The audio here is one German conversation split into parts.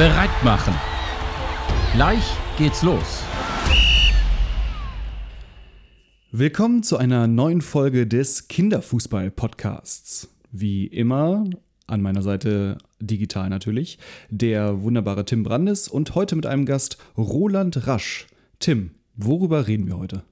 bereit machen. Gleich geht's los. Willkommen zu einer neuen Folge des Kinderfußball-Podcasts. Wie immer an meiner Seite digital natürlich, der wunderbare Tim Brandes und heute mit einem Gast Roland Rasch. Tim, worüber reden wir heute?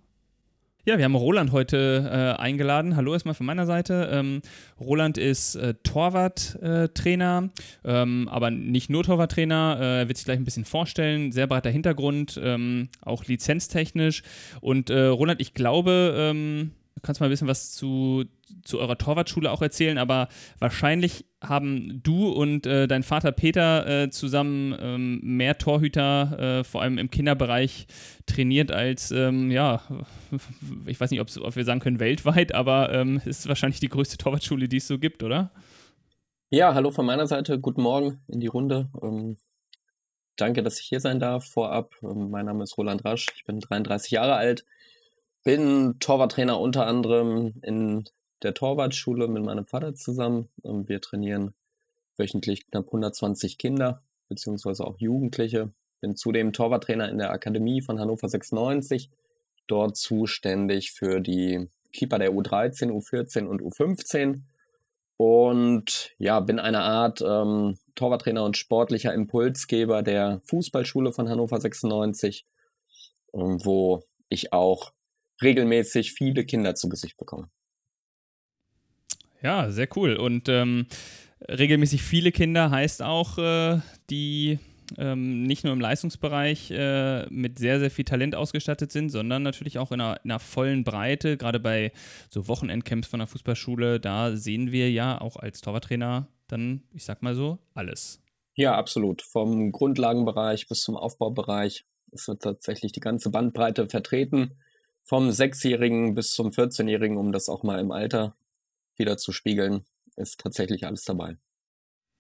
Ja, wir haben Roland heute äh, eingeladen. Hallo erstmal von meiner Seite. Ähm, Roland ist äh, Torwarttrainer, äh, ähm, aber nicht nur Torwarttrainer. Äh, er wird sich gleich ein bisschen vorstellen. Sehr breiter Hintergrund, ähm, auch lizenztechnisch. Und äh, Roland, ich glaube, ähm, du kannst mal ein bisschen was zu, zu eurer Torwartschule auch erzählen, aber wahrscheinlich haben du und äh, dein Vater Peter äh, zusammen ähm, mehr Torhüter, äh, vor allem im Kinderbereich, trainiert als, ähm, ja, ich weiß nicht, ob wir sagen können weltweit, aber ähm, ist wahrscheinlich die größte Torwartschule, die es so gibt, oder? Ja, hallo von meiner Seite, guten Morgen in die Runde. Ähm, danke, dass ich hier sein darf. Vorab, ähm, mein Name ist Roland Rasch, ich bin 33 Jahre alt, bin Torwarttrainer unter anderem in der Torwartschule mit meinem Vater zusammen. Wir trainieren wöchentlich knapp 120 Kinder beziehungsweise auch Jugendliche. Bin zudem Torwarttrainer in der Akademie von Hannover 96, dort zuständig für die Keeper der U13, U14 und U15 und ja, bin eine Art ähm, Torwarttrainer und sportlicher Impulsgeber der Fußballschule von Hannover 96, ähm, wo ich auch regelmäßig viele Kinder zu Gesicht bekomme. Ja, sehr cool. Und ähm, regelmäßig viele Kinder heißt auch, äh, die ähm, nicht nur im Leistungsbereich äh, mit sehr, sehr viel Talent ausgestattet sind, sondern natürlich auch in einer, in einer vollen Breite. Gerade bei so Wochenendcamps von der Fußballschule, da sehen wir ja auch als Torwarttrainer dann, ich sag mal so, alles. Ja, absolut. Vom Grundlagenbereich bis zum Aufbaubereich ist tatsächlich die ganze Bandbreite vertreten. Vom Sechsjährigen bis zum 14-Jährigen, um das auch mal im Alter wieder zu spiegeln, ist tatsächlich alles dabei.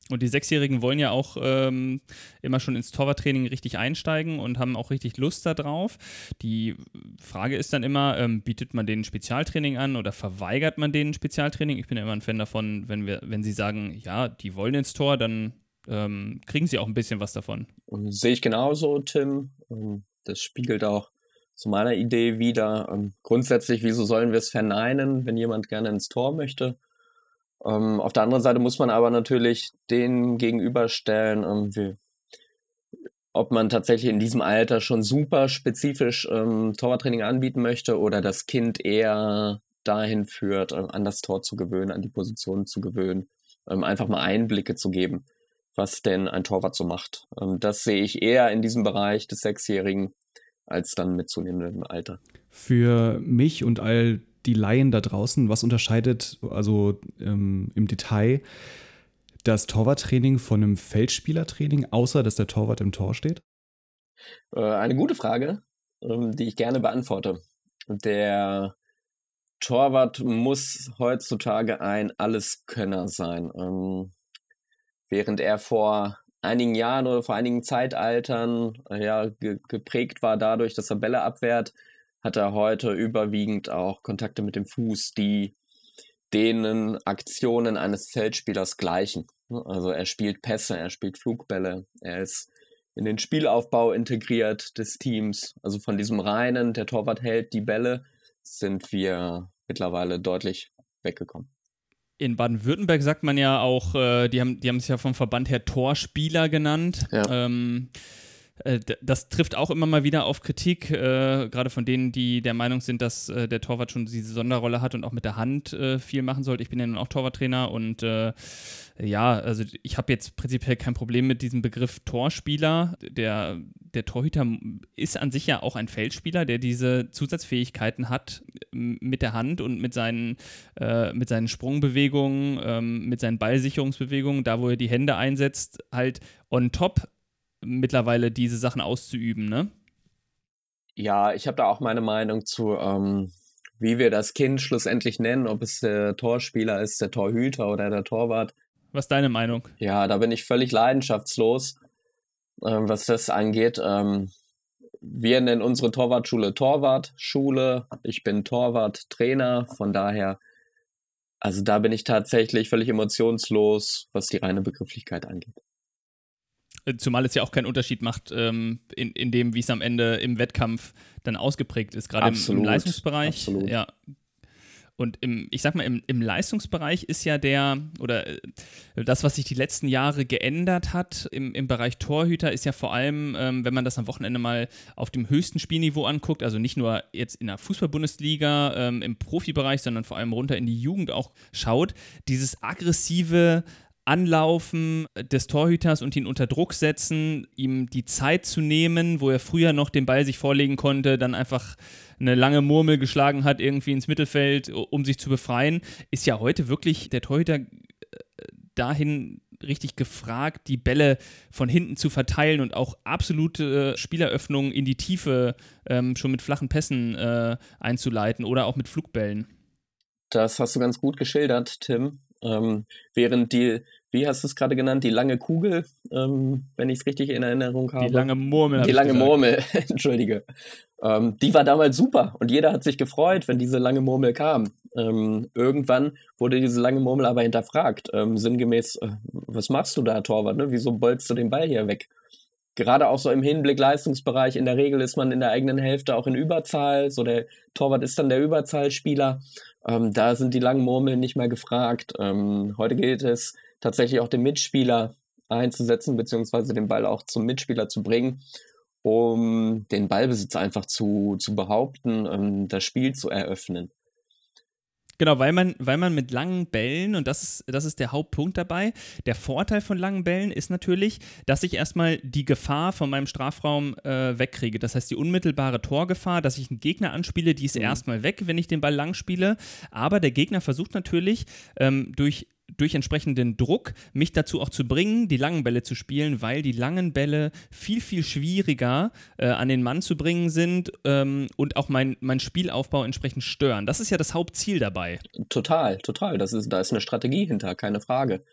Und die Sechsjährigen wollen ja auch ähm, immer schon ins Torwarttraining richtig einsteigen und haben auch richtig Lust darauf. Die Frage ist dann immer, ähm, bietet man denen Spezialtraining an oder verweigert man denen Spezialtraining? Ich bin ja immer ein Fan davon, wenn wir, wenn sie sagen, ja, die wollen ins Tor, dann ähm, kriegen sie auch ein bisschen was davon. Und sehe ich genauso, Tim. Ähm, das spiegelt auch zu meiner Idee wieder. Ähm, grundsätzlich, wieso sollen wir es verneinen, wenn jemand gerne ins Tor möchte? Ähm, auf der anderen Seite muss man aber natürlich den gegenüberstellen, ähm, wie, ob man tatsächlich in diesem Alter schon super spezifisch ähm, Torwarttraining anbieten möchte oder das Kind eher dahin führt, ähm, an das Tor zu gewöhnen, an die Position zu gewöhnen, ähm, einfach mal Einblicke zu geben, was denn ein Torwart so macht. Das sehe ich eher in diesem Bereich des Sechsjährigen als dann mit zunehmendem Alter. Für mich und all die Laien da draußen, was unterscheidet also ähm, im Detail das Torwarttraining von einem Feldspielertraining, außer dass der Torwart im Tor steht? Äh, eine gute Frage, ähm, die ich gerne beantworte. Der Torwart muss heutzutage ein Alleskönner sein. Ähm, während er vor einigen Jahren oder vor einigen Zeitaltern äh, ja, ge geprägt war dadurch, dass er Bälle abwehrt, hat er heute überwiegend auch Kontakte mit dem Fuß, die denen Aktionen eines Feldspielers gleichen. Also er spielt Pässe, er spielt Flugbälle, er ist in den Spielaufbau integriert des Teams. Also von diesem reinen, der Torwart hält die Bälle, sind wir mittlerweile deutlich weggekommen. In Baden-Württemberg sagt man ja auch, äh, die haben die haben es ja vom Verband her Torspieler genannt. Ja. Ähm, äh, das trifft auch immer mal wieder auf Kritik, äh, gerade von denen, die der Meinung sind, dass äh, der Torwart schon diese Sonderrolle hat und auch mit der Hand äh, viel machen sollte. Ich bin ja nun auch Torwarttrainer und äh, ja, also ich habe jetzt prinzipiell kein Problem mit diesem Begriff Torspieler. Der, der Torhüter ist an sich ja auch ein Feldspieler, der diese Zusatzfähigkeiten hat mit der Hand und mit seinen, äh, mit seinen Sprungbewegungen, ähm, mit seinen Ballsicherungsbewegungen, da wo er die Hände einsetzt, halt on top mittlerweile diese Sachen auszuüben, ne? Ja, ich habe da auch meine Meinung zu, ähm, wie wir das Kind schlussendlich nennen, ob es der Torspieler ist, der Torhüter oder der Torwart. Was ist deine Meinung? Ja, da bin ich völlig leidenschaftslos, ähm, was das angeht. Ähm, wir nennen unsere Torwartschule Torwartschule. Ich bin Torwarttrainer, von daher, also da bin ich tatsächlich völlig emotionslos, was die reine Begrifflichkeit angeht. Zumal es ja auch keinen Unterschied macht ähm, in, in dem, wie es am Ende im Wettkampf dann ausgeprägt ist, gerade im, im, Leistungsbereich. Absolut. Ja, und im, ich sag mal, im, im Leistungsbereich ist ja der, oder äh, das, was sich die letzten Jahre geändert hat im, im Bereich Torhüter, ist ja vor allem, ähm, wenn man das am Wochenende mal auf dem höchsten Spielniveau anguckt, also nicht nur jetzt in der Fußball-Bundesliga, ähm, im Profibereich, sondern vor allem runter in die Jugend auch schaut, dieses aggressive Anlaufen des Torhüters und ihn unter Druck setzen, ihm die Zeit zu nehmen, wo er früher noch den Ball sich vorlegen konnte, dann einfach eine lange Murmel geschlagen hat, irgendwie ins Mittelfeld, um sich zu befreien, ist ja heute wirklich der Torhüter äh, dahin richtig gefragt, die Bälle von hinten zu verteilen und auch absolute Spieleröffnungen in die Tiefe ähm, schon mit flachen Pässen äh, einzuleiten oder auch mit Flugbällen. Das hast du ganz gut geschildert, Tim. Ähm, während die wie hast du es gerade genannt, die lange Kugel, ähm, wenn ich es richtig in Erinnerung habe. Die lange Murmel. Die lange Murmel, entschuldige. Ähm, die war damals super und jeder hat sich gefreut, wenn diese lange Murmel kam. Ähm, irgendwann wurde diese lange Murmel aber hinterfragt, ähm, sinngemäß, äh, was machst du da, Torwart, ne? wieso bolzt du den Ball hier weg? Gerade auch so im Hinblick Leistungsbereich, in der Regel ist man in der eigenen Hälfte auch in Überzahl, so der Torwart ist dann der Überzahlspieler. Ähm, da sind die langen Murmeln nicht mehr gefragt. Ähm, heute gilt es, tatsächlich auch den Mitspieler einzusetzen, beziehungsweise den Ball auch zum Mitspieler zu bringen, um den Ballbesitz einfach zu, zu behaupten, um das Spiel zu eröffnen. Genau, weil man, weil man mit langen Bällen, und das ist, das ist der Hauptpunkt dabei, der Vorteil von langen Bällen ist natürlich, dass ich erstmal die Gefahr von meinem Strafraum äh, wegkriege. Das heißt, die unmittelbare Torgefahr, dass ich einen Gegner anspiele, die ist mhm. erstmal weg, wenn ich den Ball lang spiele. Aber der Gegner versucht natürlich ähm, durch durch entsprechenden Druck mich dazu auch zu bringen, die langen Bälle zu spielen, weil die langen Bälle viel, viel schwieriger äh, an den Mann zu bringen sind ähm, und auch mein, mein Spielaufbau entsprechend stören. Das ist ja das Hauptziel dabei. Total, total. Das ist, da ist eine Strategie hinter, keine Frage.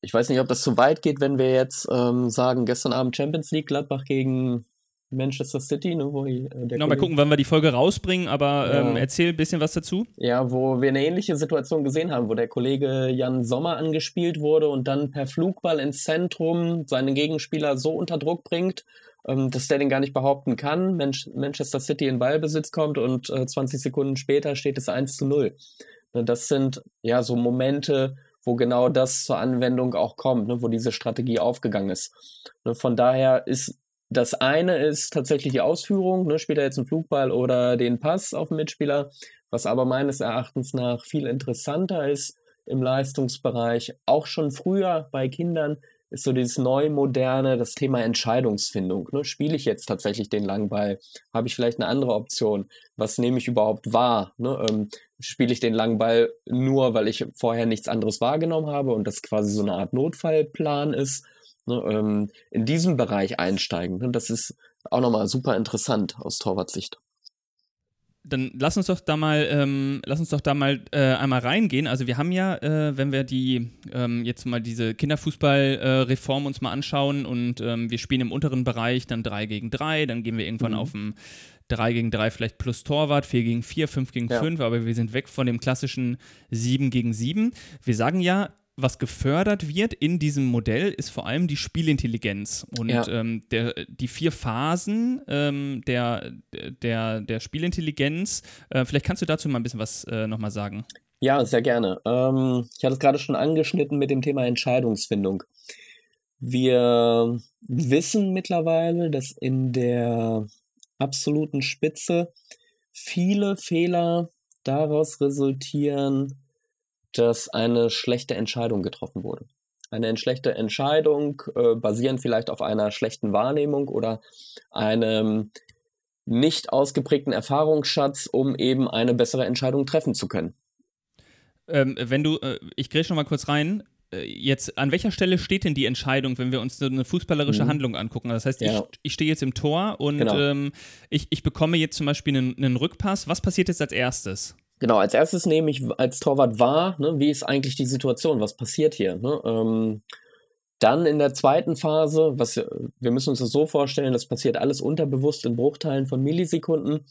Ich weiß nicht, ob das zu weit geht, wenn wir jetzt ähm, sagen, gestern Abend Champions League, Gladbach gegen Manchester City, ne, wo die, äh, Genau, mal gucken, wann wir die Folge rausbringen, aber ja. ähm, erzähl ein bisschen was dazu. Ja, wo wir eine ähnliche Situation gesehen haben, wo der Kollege Jan Sommer angespielt wurde und dann per Flugball ins Zentrum seinen Gegenspieler so unter Druck bringt, ähm, dass der den gar nicht behaupten kann. Manch Manchester City in Ballbesitz kommt und äh, 20 Sekunden später steht es 1 zu 0. Ne, das sind ja so Momente, wo genau das zur Anwendung auch kommt, ne, wo diese Strategie aufgegangen ist. Ne, von daher ist das eine ist tatsächlich die Ausführung, ne, spielt er jetzt einen Flugball oder den Pass auf den Mitspieler, was aber meines Erachtens nach viel interessanter ist im Leistungsbereich, auch schon früher bei Kindern, ist so dieses neu moderne, das Thema Entscheidungsfindung. Ne? Spiele ich jetzt tatsächlich den Langball? Habe ich vielleicht eine andere Option? Was nehme ich überhaupt wahr? Ne? Ähm, spiele ich den Langball nur, weil ich vorher nichts anderes wahrgenommen habe und das quasi so eine Art Notfallplan ist? Ne, ähm, in diesem Bereich einsteigen. Ne? Das ist auch nochmal super interessant aus Torwartsicht. Dann lass uns doch da mal, ähm, lass uns doch da mal äh, einmal reingehen. Also wir haben ja, äh, wenn wir die ähm, jetzt mal diese Kinderfußballreform äh, uns mal anschauen und ähm, wir spielen im unteren Bereich dann 3 gegen 3, dann gehen wir irgendwann mhm. auf ein 3 gegen 3 vielleicht plus Torwart, 4 gegen 4, 5 gegen ja. 5, aber wir sind weg von dem klassischen 7 gegen 7. Wir sagen ja, was gefördert wird in diesem Modell, ist vor allem die Spielintelligenz. Und ja. ähm, der, die vier Phasen ähm, der, der, der Spielintelligenz, äh, vielleicht kannst du dazu mal ein bisschen was äh, nochmal sagen. Ja, sehr gerne. Ähm, ich hatte es gerade schon angeschnitten mit dem Thema Entscheidungsfindung. Wir wissen mittlerweile, dass in der absoluten Spitze viele Fehler daraus resultieren, dass eine schlechte Entscheidung getroffen wurde. Eine schlechte Entscheidung äh, basierend vielleicht auf einer schlechten Wahrnehmung oder einem nicht ausgeprägten Erfahrungsschatz, um eben eine bessere Entscheidung treffen zu können. Ähm, wenn du, äh, ich gehe schon mal kurz rein. Äh, jetzt, an welcher Stelle steht denn die Entscheidung, wenn wir uns eine fußballerische mhm. Handlung angucken? Das heißt, ja. ich, ich stehe jetzt im Tor und genau. ähm, ich, ich bekomme jetzt zum Beispiel einen, einen Rückpass. Was passiert jetzt als erstes? Genau, als erstes nehme ich als Torwart wahr, ne, wie ist eigentlich die Situation, was passiert hier. Ne? Ähm, dann in der zweiten Phase, was wir müssen uns das so vorstellen, das passiert alles unterbewusst in Bruchteilen von Millisekunden.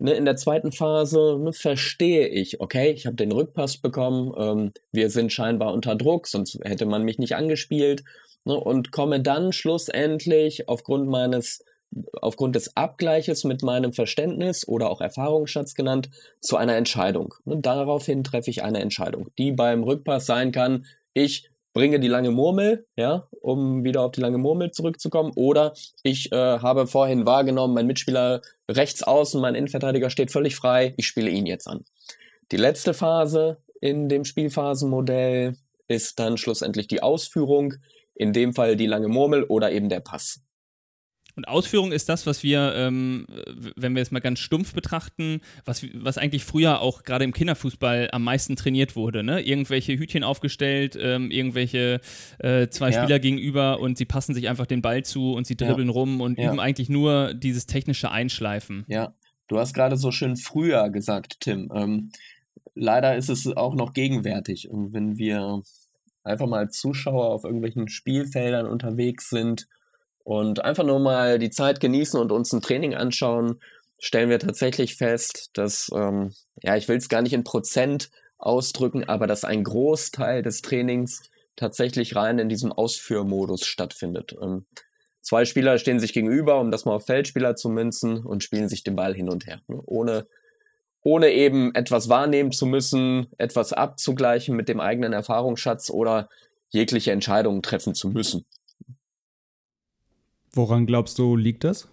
Ne, in der zweiten Phase ne, verstehe ich, okay, ich habe den Rückpass bekommen, ähm, wir sind scheinbar unter Druck, sonst hätte man mich nicht angespielt. ne, und komme dann schlussendlich aufgrund meines aufgrund des Abgleiches mit meinem Verständnis oder auch Erfahrungsschatz genannt, zu einer Entscheidung. Und daraufhin treffe ich eine Entscheidung, die beim Rückpass sein kann, ich bringe die lange Murmel, ja, um wieder auf die lange Murmel zurückzukommen, oder ich äh, habe vorhin wahrgenommen, mein Mitspieler rechts außen, mein Innenverteidiger steht völlig frei, ich spiele ihn jetzt an. Die letzte Phase in dem Spielphasenmodell ist dann schlussendlich die Ausführung, in dem Fall die lange Murmel oder eben der Pass. Und Ausführung ist das, was wir, ähm, wenn wir es mal ganz stumpf betrachten, was, was eigentlich früher auch gerade im Kinderfußball am meisten trainiert wurde. Ne? Irgendwelche Hütchen aufgestellt, ähm, irgendwelche äh, zwei ja. Spieler gegenüber und sie passen sich einfach den Ball zu und sie dribbeln ja. rum und ja. üben eigentlich nur dieses technische Einschleifen. Ja, du hast gerade so schön früher gesagt, Tim. Ähm, leider ist es auch noch gegenwärtig. Und wenn wir einfach mal Zuschauer auf irgendwelchen Spielfeldern unterwegs sind, und einfach nur mal die Zeit genießen und uns ein Training anschauen, stellen wir tatsächlich fest, dass, ähm, ja, ich will es gar nicht in Prozent ausdrücken, aber dass ein Großteil des Trainings tatsächlich rein in diesem Ausführmodus stattfindet. Ähm, zwei Spieler stehen sich gegenüber, um das mal auf Feldspieler zu münzen und spielen sich den Ball hin und her, ne? ohne, ohne eben etwas wahrnehmen zu müssen, etwas abzugleichen mit dem eigenen Erfahrungsschatz oder jegliche Entscheidungen treffen zu müssen. Woran glaubst du, liegt das?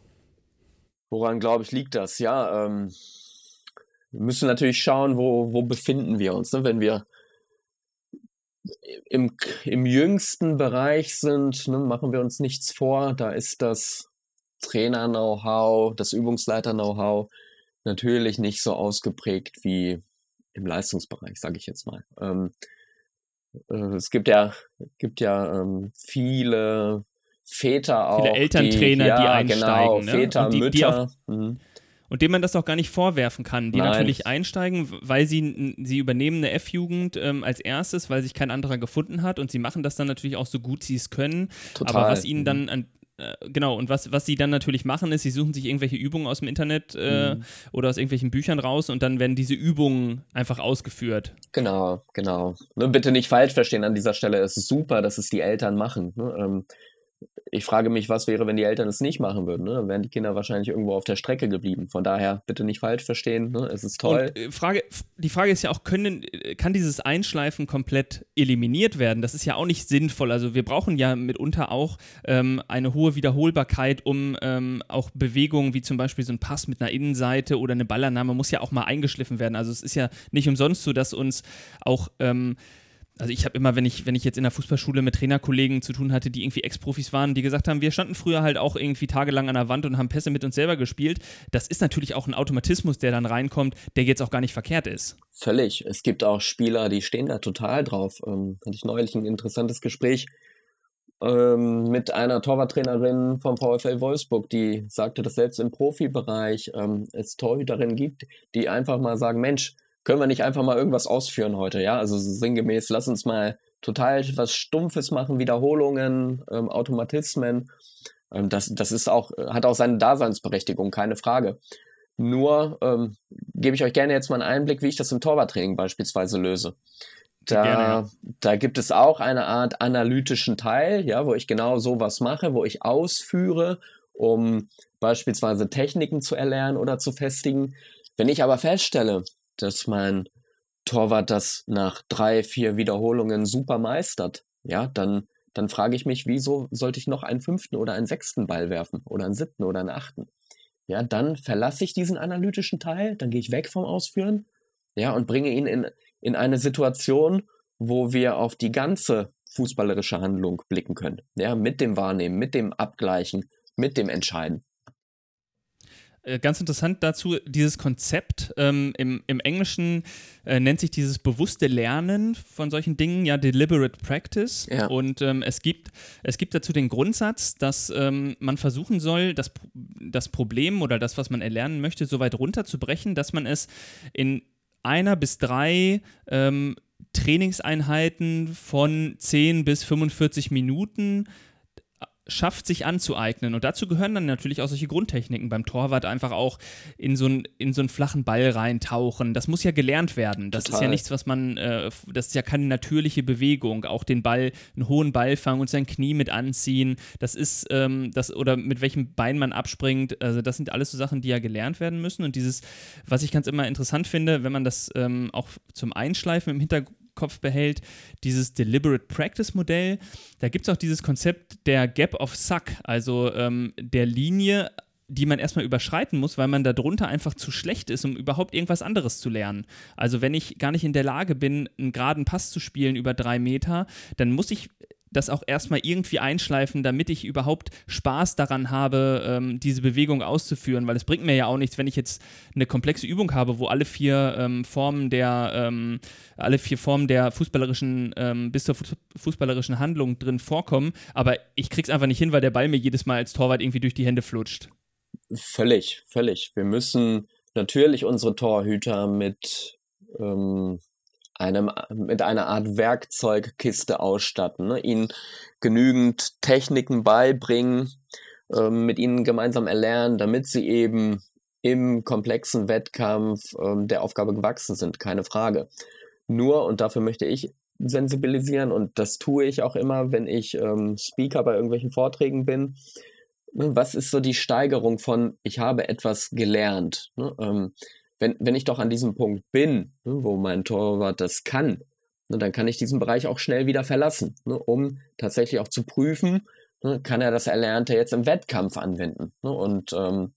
Woran, glaube ich, liegt das? Ja, ähm, wir müssen natürlich schauen, wo, wo befinden wir uns. Ne? Wenn wir im, im jüngsten Bereich sind, ne, machen wir uns nichts vor. Da ist das Trainer-Know-how, das Übungsleiter-Know-how natürlich nicht so ausgeprägt wie im Leistungsbereich, sage ich jetzt mal. Ähm, äh, es gibt ja, gibt ja ähm, viele Väter auch. Viele Elterntrainer, die, ja, die einsteigen. Genau, ne? Väter, und die, Mütter. Die auch, mhm. Und dem man das auch gar nicht vorwerfen kann, die Nein. natürlich einsteigen, weil sie, sie übernehmen eine F-Jugend ähm, als erstes, weil sich kein anderer gefunden hat und sie machen das dann natürlich auch so gut sie es können. Total. Aber was ihnen dann mhm. an, äh, genau, und was, was sie dann natürlich machen, ist, sie suchen sich irgendwelche Übungen aus dem Internet äh, mhm. oder aus irgendwelchen Büchern raus und dann werden diese Übungen einfach ausgeführt. Genau, genau. Ne, bitte nicht falsch verstehen an dieser Stelle. Es ist super, dass es die Eltern machen. Ne? Ähm, ich frage mich, was wäre, wenn die Eltern es nicht machen würden. Ne? Dann wären die Kinder wahrscheinlich irgendwo auf der Strecke geblieben. Von daher bitte nicht falsch verstehen. Ne? Es ist toll. Und, äh, Frage, die Frage ist ja auch, können, äh, kann dieses Einschleifen komplett eliminiert werden? Das ist ja auch nicht sinnvoll. Also wir brauchen ja mitunter auch ähm, eine hohe Wiederholbarkeit, um ähm, auch Bewegungen wie zum Beispiel so ein Pass mit einer Innenseite oder eine Ballannahme muss ja auch mal eingeschliffen werden. Also es ist ja nicht umsonst so, dass uns auch ähm, also ich habe immer, wenn ich, wenn ich jetzt in der Fußballschule mit Trainerkollegen zu tun hatte, die irgendwie Ex-Profis waren, die gesagt haben, wir standen früher halt auch irgendwie tagelang an der Wand und haben Pässe mit uns selber gespielt. Das ist natürlich auch ein Automatismus, der dann reinkommt, der jetzt auch gar nicht verkehrt ist. Völlig. Es gibt auch Spieler, die stehen da total drauf. Ähm, hatte ich neulich ein interessantes Gespräch ähm, mit einer Torwarttrainerin vom VfL Wolfsburg, die sagte, dass selbst im Profibereich ähm, es Torhüterinnen gibt, die einfach mal sagen, Mensch, können wir nicht einfach mal irgendwas ausführen heute, ja? Also sinngemäß, lass uns mal total was Stumpfes machen, Wiederholungen, ähm, Automatismen. Ähm, das, das ist auch, hat auch seine Daseinsberechtigung, keine Frage. Nur ähm, gebe ich euch gerne jetzt mal einen Einblick, wie ich das im Torwarttraining beispielsweise löse. Da, gerne, ja. da gibt es auch eine Art analytischen Teil, ja, wo ich genau sowas mache, wo ich ausführe, um beispielsweise Techniken zu erlernen oder zu festigen. Wenn ich aber feststelle, dass mein Torwart das nach drei, vier Wiederholungen super meistert, ja, dann, dann frage ich mich, wieso sollte ich noch einen fünften oder einen sechsten Ball werfen oder einen siebten oder einen achten? Ja, dann verlasse ich diesen analytischen Teil, dann gehe ich weg vom Ausführen, ja, und bringe ihn in, in eine Situation, wo wir auf die ganze fußballerische Handlung blicken können. Ja, mit dem Wahrnehmen, mit dem Abgleichen, mit dem Entscheiden. Äh, ganz interessant dazu, dieses Konzept ähm, im, im Englischen äh, nennt sich dieses bewusste Lernen von solchen Dingen ja Deliberate Practice. Ja. Und ähm, es, gibt, es gibt dazu den Grundsatz, dass ähm, man versuchen soll, das, das Problem oder das, was man erlernen möchte, so weit runterzubrechen, dass man es in einer bis drei ähm, Trainingseinheiten von 10 bis 45 Minuten schafft, sich anzueignen. Und dazu gehören dann natürlich auch solche Grundtechniken. Beim Torwart einfach auch in so, ein, in so einen flachen Ball reintauchen. Das muss ja gelernt werden. Das Total. ist ja nichts, was man, äh, das ist ja keine natürliche Bewegung. Auch den Ball, einen hohen Ball fangen und sein Knie mit anziehen. Das ist, ähm, das, oder mit welchem Bein man abspringt. Also, das sind alles so Sachen, die ja gelernt werden müssen. Und dieses, was ich ganz immer interessant finde, wenn man das ähm, auch zum Einschleifen im Hintergrund Kopf behält, dieses Deliberate Practice Modell. Da gibt es auch dieses Konzept der Gap of Suck, also ähm, der Linie, die man erstmal überschreiten muss, weil man darunter einfach zu schlecht ist, um überhaupt irgendwas anderes zu lernen. Also wenn ich gar nicht in der Lage bin, einen geraden Pass zu spielen über drei Meter, dann muss ich das auch erstmal irgendwie einschleifen, damit ich überhaupt Spaß daran habe, ähm, diese Bewegung auszuführen, weil es bringt mir ja auch nichts, wenn ich jetzt eine komplexe Übung habe, wo alle vier ähm, Formen der ähm, alle vier Formen der fußballerischen ähm, bis zur fußballerischen Handlung drin vorkommen, aber ich krieg's einfach nicht hin, weil der Ball mir jedes Mal als Torwart irgendwie durch die Hände flutscht. Völlig, völlig. Wir müssen natürlich unsere Torhüter mit ähm, einem, mit einer Art Werkzeugkiste ausstatten, ne? ihnen genügend Techniken beibringen, ähm, mit ihnen gemeinsam erlernen, damit sie eben im komplexen Wettkampf ähm, der Aufgabe gewachsen sind, keine Frage. Nur, und dafür möchte ich sensibilisieren, und das tue ich auch immer, wenn ich ähm, Speaker bei irgendwelchen Vorträgen bin, ne, was ist so die Steigerung von, ich habe etwas gelernt? Ne? Ähm, wenn, wenn ich doch an diesem Punkt bin, ne, wo mein Torwart das kann, ne, dann kann ich diesen Bereich auch schnell wieder verlassen, ne, um tatsächlich auch zu prüfen, ne, kann er das Erlernte jetzt im Wettkampf anwenden. Ne, und ähm,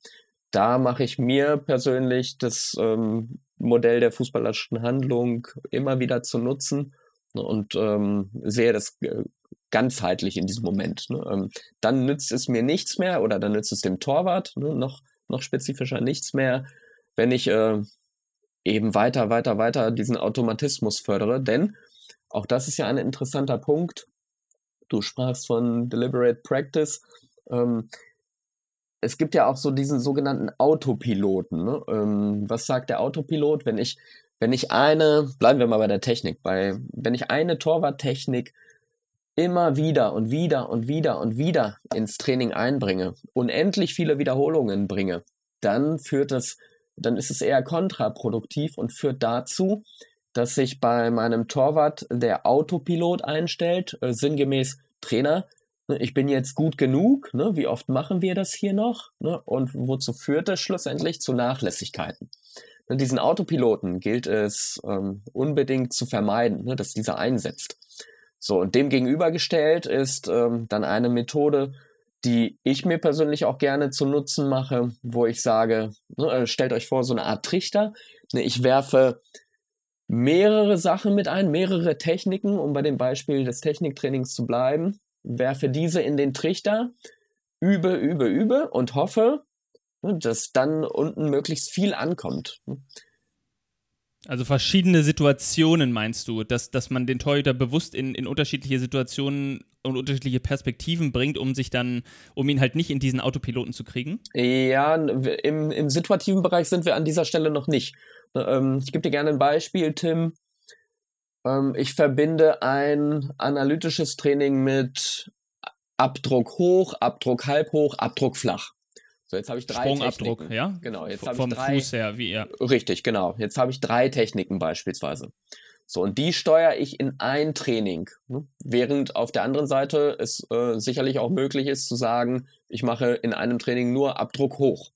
da mache ich mir persönlich das ähm, Modell der fußballerischen Handlung immer wieder zu nutzen ne, und ähm, sehe das äh, ganzheitlich in diesem Moment. Ne? Ähm, dann nützt es mir nichts mehr oder dann nützt es dem Torwart ne, noch, noch spezifischer nichts mehr, wenn ich äh, eben weiter, weiter, weiter diesen Automatismus fördere. Denn auch das ist ja ein interessanter Punkt. Du sprachst von Deliberate Practice. Ähm, es gibt ja auch so diesen sogenannten Autopiloten. Ne? Ähm, was sagt der Autopilot, wenn ich, wenn ich eine, bleiben wir mal bei der Technik, bei, wenn ich eine Torwarttechnik immer wieder und wieder und wieder und wieder ins Training einbringe, unendlich viele Wiederholungen bringe, dann führt das dann ist es eher kontraproduktiv und führt dazu, dass sich bei meinem Torwart der Autopilot einstellt, äh, sinngemäß Trainer, ne, ich bin jetzt gut genug, ne, wie oft machen wir das hier noch? Ne, und wozu führt das schlussendlich? Zu Nachlässigkeiten. Ne, diesen Autopiloten gilt es ähm, unbedingt zu vermeiden, ne, dass dieser einsetzt. So, und dem gegenübergestellt ist ähm, dann eine Methode, die ich mir persönlich auch gerne zu Nutzen mache, wo ich sage, ne, äh, stellt euch vor, so eine Art Trichter. Ne, ich werfe mehrere Sachen mit ein, mehrere Techniken, um bei dem Beispiel des Techniktrainings zu bleiben, werfe diese in den Trichter, übe, übe, übe und hoffe, ne, dass dann unten möglichst viel ankommt. Also verschiedene Situationen meinst du, dass, dass man den Torhüter bewusst in, in unterschiedliche Situationen und unterschiedliche Perspektiven bringt, um sich dann, um ihn halt nicht in diesen Autopiloten zu kriegen? Ja, im, im situativen Bereich sind wir an dieser Stelle noch nicht. Ähm, ich gebe dir gerne ein Beispiel, Tim. Ähm, ich verbinde ein analytisches Training mit Abdruck hoch, Abdruck halb hoch, Abdruck flach. So, jetzt habe ich drei Sprungabdruck, Techniken. ja? Genau, jetzt habe ich drei. Fuß her, wie er. Richtig, genau. Jetzt habe ich drei Techniken beispielsweise. So, und die steuere ich in ein Training. Ne? Während auf der anderen Seite es äh, sicherlich auch möglich ist zu sagen, ich mache in einem Training nur Abdruck hoch.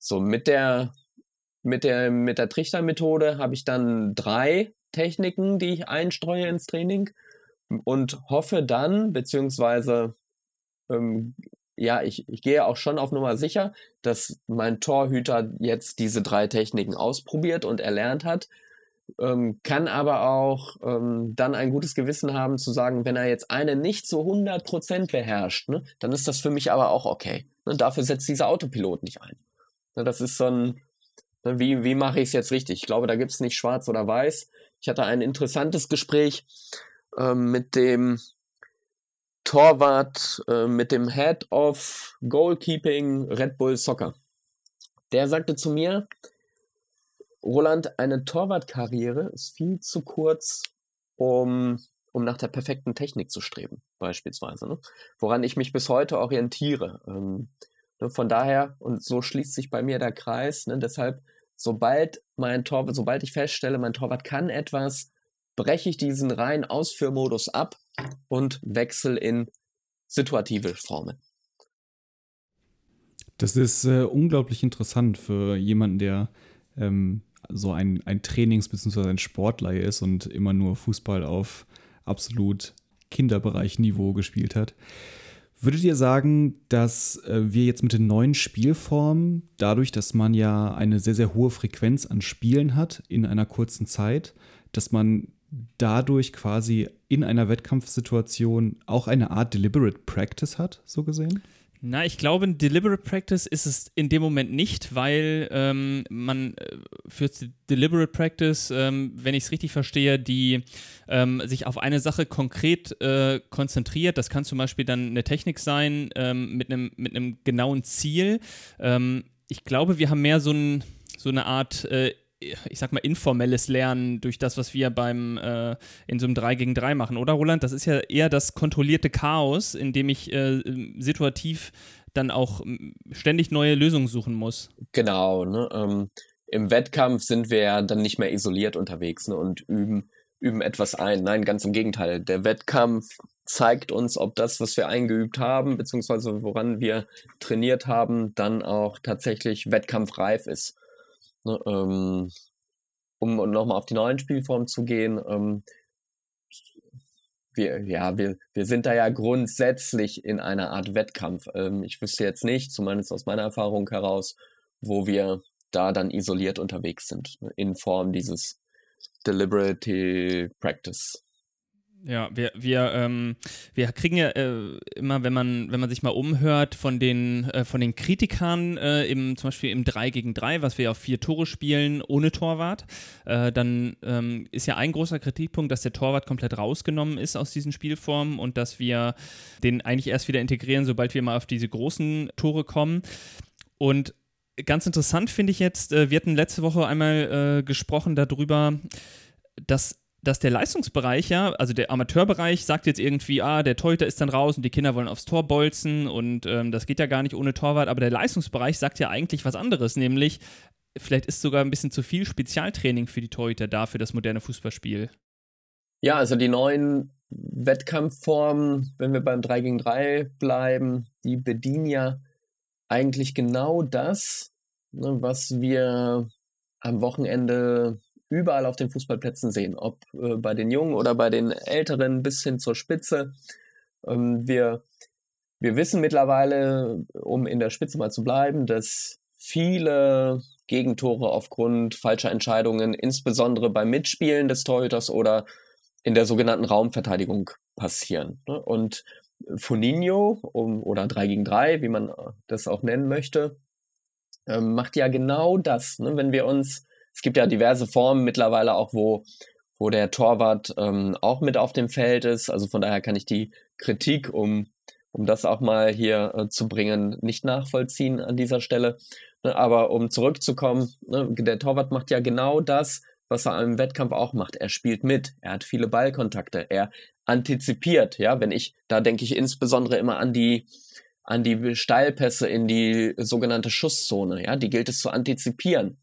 So, mit der, mit der, mit der Trichtermethode habe ich dann drei Techniken, die ich einstreue ins Training und hoffe dann, beziehungsweise ähm, ja, ich, ich gehe auch schon auf Nummer sicher, dass mein Torhüter jetzt diese drei Techniken ausprobiert und erlernt hat, ähm, kann aber auch ähm, dann ein gutes Gewissen haben zu sagen, wenn er jetzt eine nicht zu 100% beherrscht, ne, dann ist das für mich aber auch okay. Ne, dafür setzt dieser Autopilot nicht ein. Ne, das ist so ein, ne, wie, wie mache ich es jetzt richtig? Ich glaube, da gibt es nicht schwarz oder weiß. Ich hatte ein interessantes Gespräch ähm, mit dem Torwart äh, mit dem Head of Goalkeeping Red Bull Soccer. Der sagte zu mir, Roland, eine Torwartkarriere ist viel zu kurz, um um nach der perfekten Technik zu streben, beispielsweise. Ne? Woran ich mich bis heute orientiere. Ähm, ne? Von daher, und so schließt sich bei mir der Kreis, ne? deshalb, sobald mein Torwart, sobald ich feststelle, mein Torwart kann etwas, breche ich diesen reinen Ausführmodus ab und wechsle in situative Formen. Das ist äh, unglaublich interessant für jemanden, der ähm, so ein, ein Trainings- bzw. ein Sportleihe ist und immer nur Fußball auf absolut Kinderbereich-Niveau gespielt hat. Würdet ihr sagen, dass äh, wir jetzt mit den neuen Spielformen, dadurch, dass man ja eine sehr, sehr hohe Frequenz an Spielen hat in einer kurzen Zeit, dass man dadurch quasi in einer Wettkampfsituation auch eine Art Deliberate Practice hat, so gesehen? Na, ich glaube, ein Deliberate Practice ist es in dem Moment nicht, weil ähm, man äh, für Deliberate Practice, ähm, wenn ich es richtig verstehe, die ähm, sich auf eine Sache konkret äh, konzentriert. Das kann zum Beispiel dann eine Technik sein ähm, mit einem mit genauen Ziel. Ähm, ich glaube, wir haben mehr so, ein, so eine Art äh, ich sag mal, informelles Lernen durch das, was wir beim äh, in so einem 3 gegen 3 machen, oder Roland? Das ist ja eher das kontrollierte Chaos, in dem ich äh, situativ dann auch ständig neue Lösungen suchen muss. Genau, ne? Ähm, Im Wettkampf sind wir ja dann nicht mehr isoliert unterwegs ne? und üben, üben etwas ein. Nein, ganz im Gegenteil. Der Wettkampf zeigt uns, ob das, was wir eingeübt haben, beziehungsweise woran wir trainiert haben, dann auch tatsächlich wettkampfreif ist. Ne, ähm, um nochmal auf die neuen Spielformen zu gehen, ähm, wir, ja, wir, wir sind da ja grundsätzlich in einer Art Wettkampf. Ähm, ich wüsste jetzt nicht, zumindest aus meiner Erfahrung heraus, wo wir da dann isoliert unterwegs sind, ne, in Form dieses Deliberate Practice. Ja, wir, wir, ähm, wir kriegen ja äh, immer, wenn man, wenn man sich mal umhört von den, äh, von den Kritikern, äh, im, zum Beispiel im 3 gegen 3, was wir ja auf vier Tore spielen ohne Torwart, äh, dann ähm, ist ja ein großer Kritikpunkt, dass der Torwart komplett rausgenommen ist aus diesen Spielformen und dass wir den eigentlich erst wieder integrieren, sobald wir mal auf diese großen Tore kommen. Und ganz interessant finde ich jetzt, äh, wir hatten letzte Woche einmal äh, gesprochen darüber, dass dass der Leistungsbereich ja, also der Amateurbereich sagt jetzt irgendwie, ah, der Torhüter ist dann raus und die Kinder wollen aufs Tor bolzen und ähm, das geht ja gar nicht ohne Torwart, aber der Leistungsbereich sagt ja eigentlich was anderes, nämlich vielleicht ist sogar ein bisschen zu viel Spezialtraining für die Torhüter da für das moderne Fußballspiel. Ja, also die neuen Wettkampfformen, wenn wir beim 3 gegen 3 bleiben, die bedienen ja eigentlich genau das, ne, was wir am Wochenende überall auf den Fußballplätzen sehen, ob äh, bei den Jungen oder bei den Älteren bis hin zur Spitze. Ähm, wir, wir wissen mittlerweile, um in der Spitze mal zu bleiben, dass viele Gegentore aufgrund falscher Entscheidungen, insbesondere beim Mitspielen des Torhüters oder in der sogenannten Raumverteidigung passieren. Ne? Und Funinho um, oder 3 gegen 3, wie man das auch nennen möchte, ähm, macht ja genau das. Ne? Wenn wir uns es gibt ja diverse Formen mittlerweile auch, wo, wo der Torwart ähm, auch mit auf dem Feld ist. Also von daher kann ich die Kritik, um, um das auch mal hier äh, zu bringen, nicht nachvollziehen an dieser Stelle. Ne, aber um zurückzukommen, ne, der Torwart macht ja genau das, was er im Wettkampf auch macht. Er spielt mit, er hat viele Ballkontakte, er antizipiert. Ja, wenn ich, da denke ich insbesondere immer an die, an die Steilpässe in die sogenannte Schusszone. Ja, die gilt es zu antizipieren.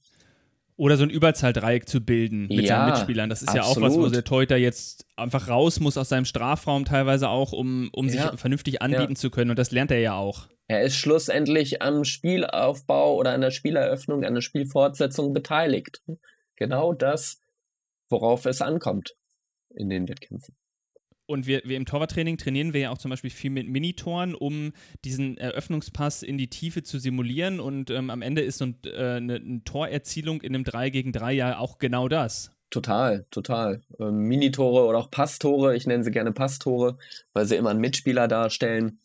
Oder so ein Überzahldreieck zu bilden mit ja, seinen Mitspielern. Das ist absolut. ja auch was, wo der Teuter jetzt einfach raus muss aus seinem Strafraum teilweise auch, um, um ja. sich vernünftig anbieten ja. zu können. Und das lernt er ja auch. Er ist schlussendlich am Spielaufbau oder an der Spieleröffnung, an der Spielfortsetzung beteiligt. Genau das, worauf es ankommt in den Wettkämpfen. Und wir, wir im Torwarttraining trainieren wir ja auch zum Beispiel viel mit Minitoren, um diesen Eröffnungspass in die Tiefe zu simulieren. Und ähm, am Ende ist so ein, äh, eine, eine, Torerzielung in einem 3 gegen 3 ja auch genau das. Total, total. Ähm, Minitore oder auch Passtore, ich nenne sie gerne Passtore, weil sie immer einen Mitspieler darstellen.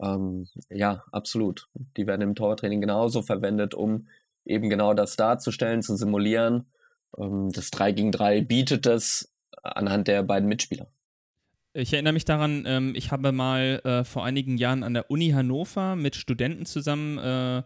Ähm, ja, absolut. Die werden im Torwarttraining genauso verwendet, um eben genau das darzustellen, zu simulieren. Ähm, das 3 gegen 3 bietet es anhand der beiden Mitspieler. Ich erinnere mich daran, ähm, ich habe mal äh, vor einigen Jahren an der Uni Hannover mit Studenten zusammen äh,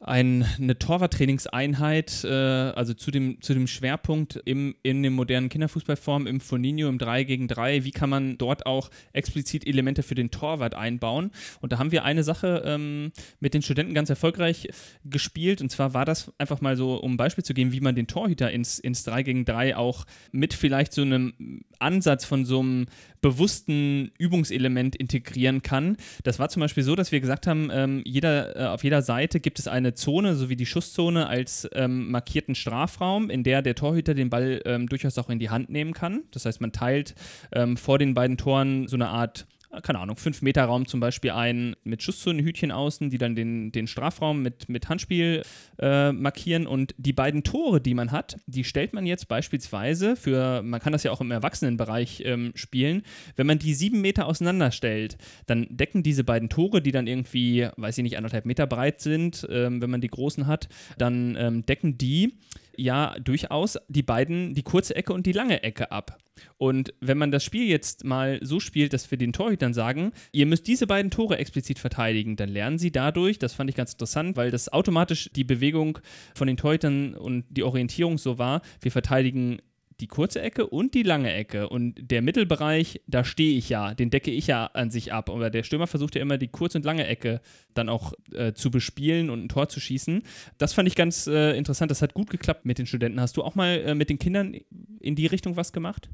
ein, eine Torwarttrainingseinheit, äh, also zu dem, zu dem Schwerpunkt im, in den modernen Kinderfußballformen, im Foninho, im 3 gegen 3, wie kann man dort auch explizit Elemente für den Torwart einbauen. Und da haben wir eine Sache ähm, mit den Studenten ganz erfolgreich gespielt. Und zwar war das einfach mal so, um ein Beispiel zu geben, wie man den Torhüter ins, ins 3 gegen 3 auch mit vielleicht so einem Ansatz von so einem bewussten Übungselement integrieren kann. Das war zum Beispiel so, dass wir gesagt haben, ähm, jeder, äh, auf jeder Seite gibt es eine Zone, so wie die Schusszone, als ähm, markierten Strafraum, in der der Torhüter den Ball ähm, durchaus auch in die Hand nehmen kann. Das heißt, man teilt ähm, vor den beiden Toren so eine Art keine Ahnung, 5 Meter Raum zum Beispiel ein mit Schusszonenhütchen außen, die dann den, den Strafraum mit, mit Handspiel äh, markieren. Und die beiden Tore, die man hat, die stellt man jetzt beispielsweise für, man kann das ja auch im Erwachsenenbereich ähm, spielen, wenn man die sieben Meter auseinanderstellt, dann decken diese beiden Tore, die dann irgendwie, weiß ich nicht, anderthalb Meter breit sind, ähm, wenn man die großen hat, dann ähm, decken die ja durchaus die beiden, die kurze Ecke und die lange Ecke ab. Und wenn man das Spiel jetzt mal so spielt, dass wir den Torhütern sagen, ihr müsst diese beiden Tore explizit verteidigen, dann lernen sie dadurch, das fand ich ganz interessant, weil das automatisch die Bewegung von den Torhütern und die Orientierung so war, wir verteidigen die kurze Ecke und die lange Ecke. Und der Mittelbereich, da stehe ich ja, den decke ich ja an sich ab. Aber der Stürmer versucht ja immer die kurze und lange Ecke dann auch äh, zu bespielen und ein Tor zu schießen. Das fand ich ganz äh, interessant. Das hat gut geklappt mit den Studenten. Hast du auch mal äh, mit den Kindern in die Richtung was gemacht?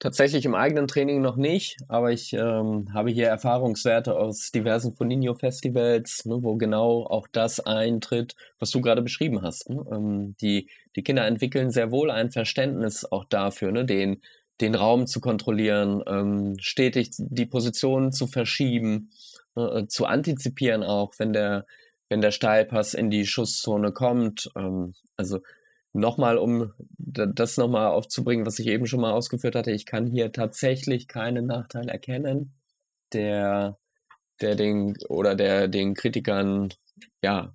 Tatsächlich im eigenen Training noch nicht, aber ich ähm, habe hier Erfahrungswerte aus diversen Foninho-Festivals, ne, wo genau auch das eintritt, was du gerade beschrieben hast. Ne? Ähm, die, die Kinder entwickeln sehr wohl ein Verständnis auch dafür, ne, den, den Raum zu kontrollieren, ähm, stetig die Position zu verschieben, ne, äh, zu antizipieren auch, wenn der, wenn der Steilpass in die Schusszone kommt. Ähm, also nochmal, um das nochmal aufzubringen, was ich eben schon mal ausgeführt hatte, ich kann hier tatsächlich keinen Nachteil erkennen, der, der den oder der den Kritikern ja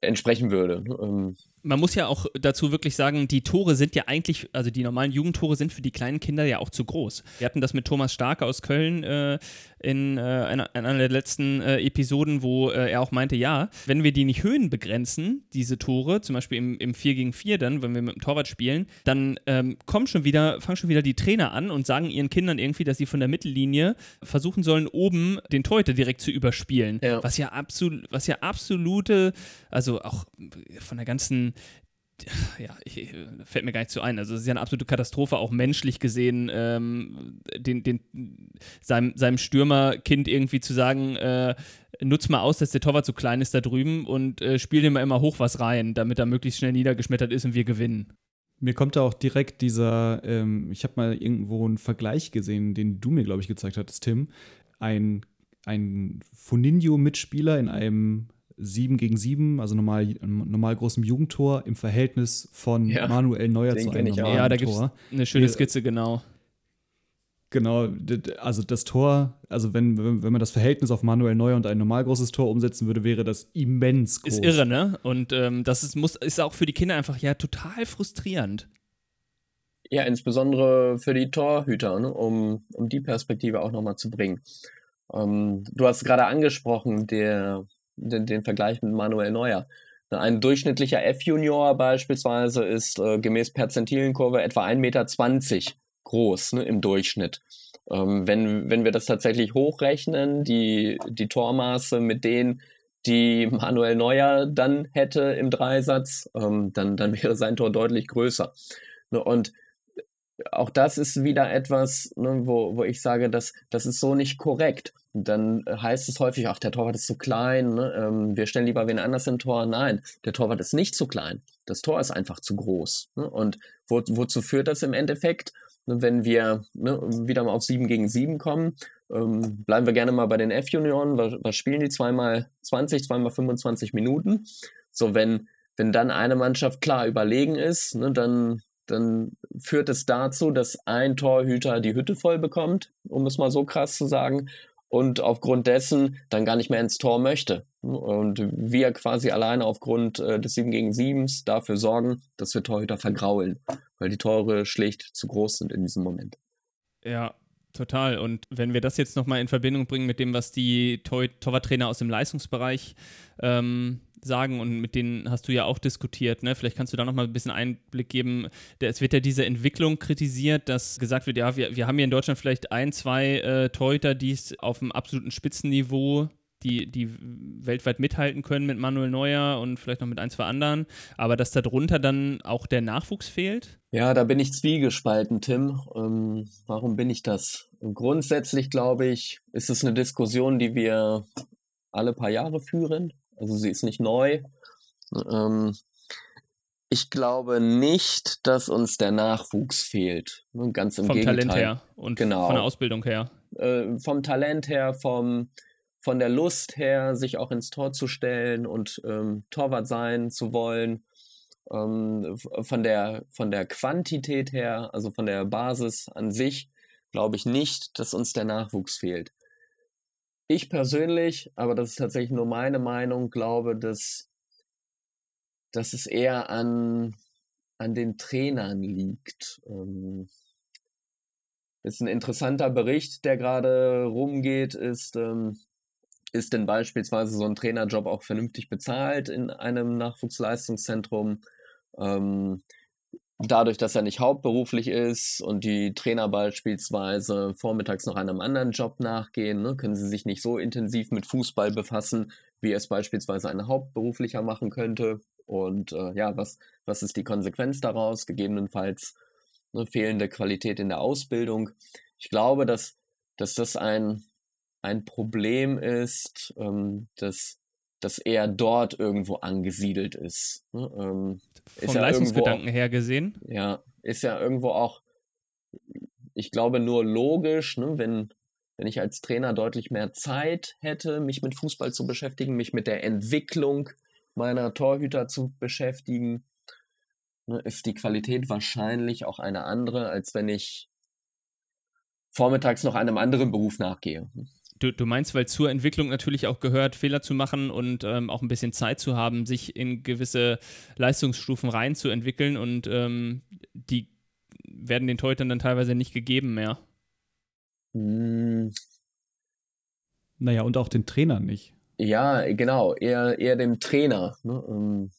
entsprechen würde. Ähm, man muss ja auch dazu wirklich sagen, die Tore sind ja eigentlich, also die normalen Jugendtore sind für die kleinen Kinder ja auch zu groß. Wir hatten das mit Thomas Starke aus Köln äh, in, äh, einer, in, einer, der letzten äh, Episoden, wo äh, er auch meinte, ja, wenn wir die nicht Höhen begrenzen, diese Tore, zum Beispiel im, im 4 gegen 4 dann, wenn wir mit dem Torwart spielen, dann ähm, kommen schon wieder, fangen schon wieder die Trainer an und sagen ihren Kindern irgendwie, dass sie von der Mittellinie versuchen sollen, oben den Torhüter direkt zu überspielen. Ja. Was ja absolut, was ja absolute, also auch von der ganzen ja, fällt mir gar nicht so ein. Also es ist ja eine absolute Katastrophe, auch menschlich gesehen, ähm, den, den, seinem, seinem Stürmerkind irgendwie zu sagen, äh, nutz mal aus, dass der Torwart so klein ist da drüben und äh, spiel dem mal immer hoch was rein, damit er möglichst schnell niedergeschmettert ist und wir gewinnen. Mir kommt da auch direkt dieser, ähm, ich habe mal irgendwo einen Vergleich gesehen, den du mir, glaube ich, gezeigt hattest, Tim. Ein, ein Foninho-Mitspieler in einem 7 gegen 7, also normal, normal großem Jugendtor im Verhältnis von ja, Manuel Neuer zu einem normalen Ja, da gibt es eine schöne Skizze, genau. Genau, also das Tor, also wenn, wenn man das Verhältnis auf Manuel Neuer und ein normal großes Tor umsetzen würde, wäre das immens groß. Ist irre, ne? Und ähm, das ist, muss, ist auch für die Kinder einfach ja total frustrierend. Ja, insbesondere für die Torhüter, ne? um, um die Perspektive auch nochmal zu bringen. Ähm, du hast gerade angesprochen, der, den, den Vergleich mit Manuel Neuer. Ein durchschnittlicher F-Junior beispielsweise ist äh, gemäß Perzentilenkurve etwa 1,20 Meter groß ne, im Durchschnitt. Ähm, wenn, wenn wir das tatsächlich hochrechnen, die, die Tormaße mit denen, die Manuel Neuer dann hätte im Dreisatz, ähm, dann, dann wäre sein Tor deutlich größer. Ne, und auch das ist wieder etwas, ne, wo, wo ich sage, dass das ist so nicht korrekt. Dann heißt es häufig, ach, der Torwart ist zu klein, ne, ähm, wir stellen lieber wen anders im Tor. Nein, der Torwart ist nicht zu klein. Das Tor ist einfach zu groß. Ne? Und wo, wozu führt das im Endeffekt? Ne, wenn wir ne, wieder mal auf 7 gegen 7 kommen, ähm, bleiben wir gerne mal bei den F-Junioren. Was, was spielen die? Zweimal 20, zweimal 25 Minuten. So, wenn, wenn dann eine Mannschaft klar überlegen ist, ne, dann dann führt es dazu, dass ein Torhüter die Hütte voll bekommt, um es mal so krass zu sagen, und aufgrund dessen dann gar nicht mehr ins Tor möchte. Und wir quasi alleine aufgrund äh, des 7 gegen 7 dafür sorgen, dass wir Torhüter vergraulen, weil die Tore schlicht zu groß sind in diesem Moment. Ja, total. Und wenn wir das jetzt nochmal in Verbindung bringen mit dem, was die Tor Torwarttrainer aus dem Leistungsbereich ähm, sagen und mit denen hast du ja auch diskutiert. Ne? Vielleicht kannst du da nochmal ein bisschen Einblick geben. Es wird ja diese Entwicklung kritisiert, dass gesagt wird, ja, wir, wir haben hier in Deutschland vielleicht ein, zwei äh, Torhüter, die es auf dem absoluten Spitzenniveau die, die weltweit mithalten können mit Manuel Neuer und vielleicht noch mit ein, zwei anderen, aber dass darunter dann auch der Nachwuchs fehlt? Ja, da bin ich zwiegespalten, Tim. Ähm, warum bin ich das? Grundsätzlich glaube ich, ist es eine Diskussion, die wir alle paar Jahre führen. Also sie ist nicht neu. Ähm, ich glaube nicht, dass uns der Nachwuchs fehlt. Ganz im vom Gegenteil. Talent her und genau. von der Ausbildung her. Äh, vom Talent her, vom, von der Lust her, sich auch ins Tor zu stellen und ähm, Torwart sein zu wollen. Ähm, von, der, von der Quantität her, also von der Basis an sich, glaube ich nicht, dass uns der Nachwuchs fehlt. Ich persönlich, aber das ist tatsächlich nur meine Meinung, glaube, dass, dass es eher an, an den Trainern liegt. Ähm, ist ein interessanter Bericht, der gerade rumgeht, ist, ähm, ist denn beispielsweise so ein Trainerjob auch vernünftig bezahlt in einem Nachwuchsleistungszentrum? Ähm, dadurch, dass er nicht hauptberuflich ist und die Trainer beispielsweise vormittags noch einem anderen Job nachgehen, ne, können sie sich nicht so intensiv mit Fußball befassen, wie es beispielsweise ein Hauptberuflicher machen könnte. Und äh, ja, was, was ist die Konsequenz daraus? Gegebenenfalls eine fehlende Qualität in der Ausbildung. Ich glaube, dass, dass das ein, ein Problem ist, ähm, dass dass er dort irgendwo angesiedelt ist. Ne? Ähm, Vom ist ja Leistungsgedanken auch, her gesehen? Ja, ist ja irgendwo auch, ich glaube, nur logisch, ne? wenn, wenn ich als Trainer deutlich mehr Zeit hätte, mich mit Fußball zu beschäftigen, mich mit der Entwicklung meiner Torhüter zu beschäftigen, ne, ist die Qualität wahrscheinlich auch eine andere, als wenn ich vormittags noch einem anderen Beruf nachgehe. Du, du meinst, weil zur Entwicklung natürlich auch gehört, Fehler zu machen und ähm, auch ein bisschen Zeit zu haben, sich in gewisse Leistungsstufen reinzuentwickeln und ähm, die werden den Teutern dann teilweise nicht gegeben mehr. Hm. Naja, und auch den Trainern nicht. Ja, genau, eher, eher dem Trainer, ne, um,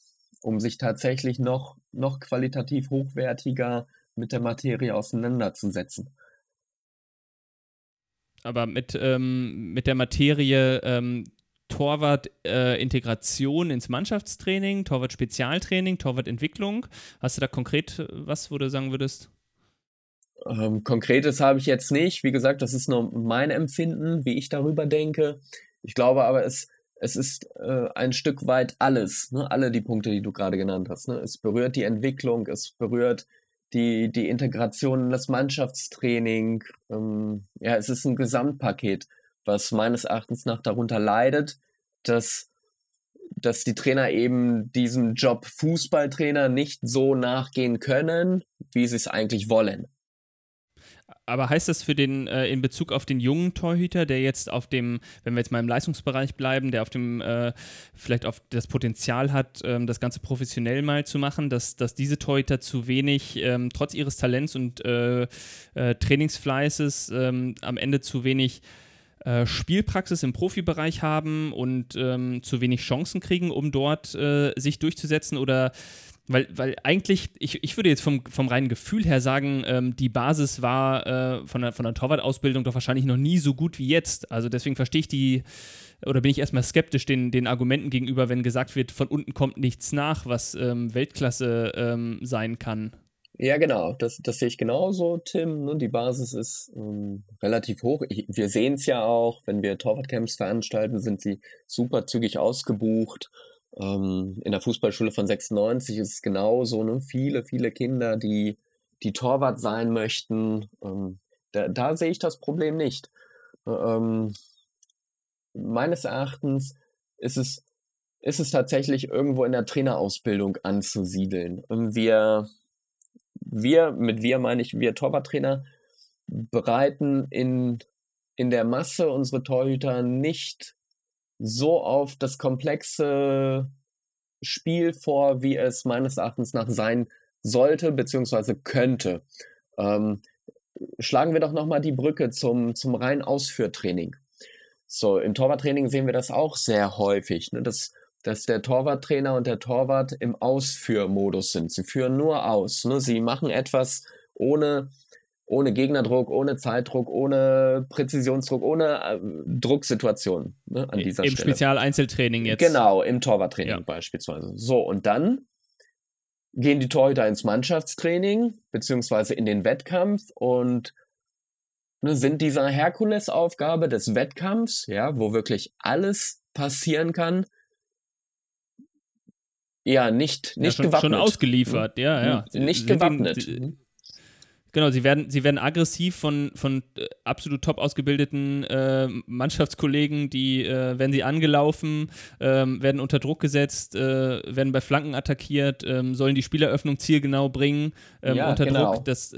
um sich tatsächlich noch, noch qualitativ hochwertiger mit der Materie auseinanderzusetzen aber mit, ähm, mit der Materie ähm, Torwart-Integration äh, ins Mannschaftstraining, Torwart-Spezialtraining, Torwart-Entwicklung. Hast du da konkret was, wo du sagen würdest? Ähm, Konkretes habe ich jetzt nicht. Wie gesagt, das ist nur mein Empfinden, wie ich darüber denke. Ich glaube aber, es, es ist äh, ein Stück weit alles, ne? alle die Punkte, die du gerade genannt hast. Ne? Es berührt die Entwicklung, es berührt die, die Integration in das Mannschaftstraining. Ähm, ja, es ist ein Gesamtpaket, was meines Erachtens nach darunter leidet, dass, dass die Trainer eben diesem Job Fußballtrainer nicht so nachgehen können, wie sie es eigentlich wollen. Aber heißt das für den, äh, in Bezug auf den jungen Torhüter, der jetzt auf dem, wenn wir jetzt mal im Leistungsbereich bleiben, der auf dem, äh, vielleicht auf das Potenzial hat, ähm, das Ganze professionell mal zu machen, dass, dass diese Torhüter zu wenig, ähm, trotz ihres Talents und äh, äh Trainingsfleißes, ähm, am Ende zu wenig äh, Spielpraxis im Profibereich haben und ähm, zu wenig Chancen kriegen, um dort äh, sich durchzusetzen? Oder weil, weil eigentlich, ich, ich würde jetzt vom, vom reinen Gefühl her sagen, ähm, die Basis war äh, von der, von der Torwart-Ausbildung doch wahrscheinlich noch nie so gut wie jetzt. Also deswegen verstehe ich die, oder bin ich erstmal skeptisch den, den Argumenten gegenüber, wenn gesagt wird, von unten kommt nichts nach, was ähm, Weltklasse ähm, sein kann. Ja, genau, das, das sehe ich genauso, Tim. Ne? Die Basis ist ähm, relativ hoch. Ich, wir sehen es ja auch, wenn wir Torwartcamps veranstalten, sind sie super zügig ausgebucht. Ähm, in der Fußballschule von 96 ist es genauso, ne? viele, viele Kinder, die, die Torwart sein möchten. Ähm, da, da sehe ich das Problem nicht. Ähm, meines Erachtens ist es, ist es tatsächlich irgendwo in der Trainerausbildung anzusiedeln. Wir, wir, mit wir meine ich, wir Torwarttrainer, bereiten in, in der Masse unsere Torhüter nicht so auf das komplexe Spiel vor, wie es meines Erachtens nach sein sollte bzw. könnte. Ähm, schlagen wir doch nochmal die Brücke zum, zum rein Ausführtraining. So, im Torwarttraining sehen wir das auch sehr häufig, ne, dass, dass der Torwarttrainer und der Torwart im Ausführmodus sind. Sie führen nur aus. Ne? Sie machen etwas ohne, ohne Gegnerdruck, ohne Zeitdruck, ohne Präzisionsdruck, ohne äh, Drucksituation ne? an dieser Im Stelle. Im Spezial-Einzeltraining jetzt. Genau, im Torwarttraining ja. beispielsweise. So, und dann gehen die Torhüter ins Mannschaftstraining beziehungsweise in den Wettkampf und ne, sind dieser Herkulesaufgabe des Wettkampfs, ja, wo wirklich alles passieren kann, ja, nicht, nicht ja, schon, gewappnet. Schon ausgeliefert, ja, ja. Nicht gewappnet. Die, Genau, sie werden, sie werden aggressiv von, von äh, absolut top ausgebildeten äh, Mannschaftskollegen, die äh, werden sie angelaufen, äh, werden unter Druck gesetzt, äh, werden bei Flanken attackiert, ähm, sollen die Spieleröffnung zielgenau bringen ähm, ja, unter genau. Druck. Das,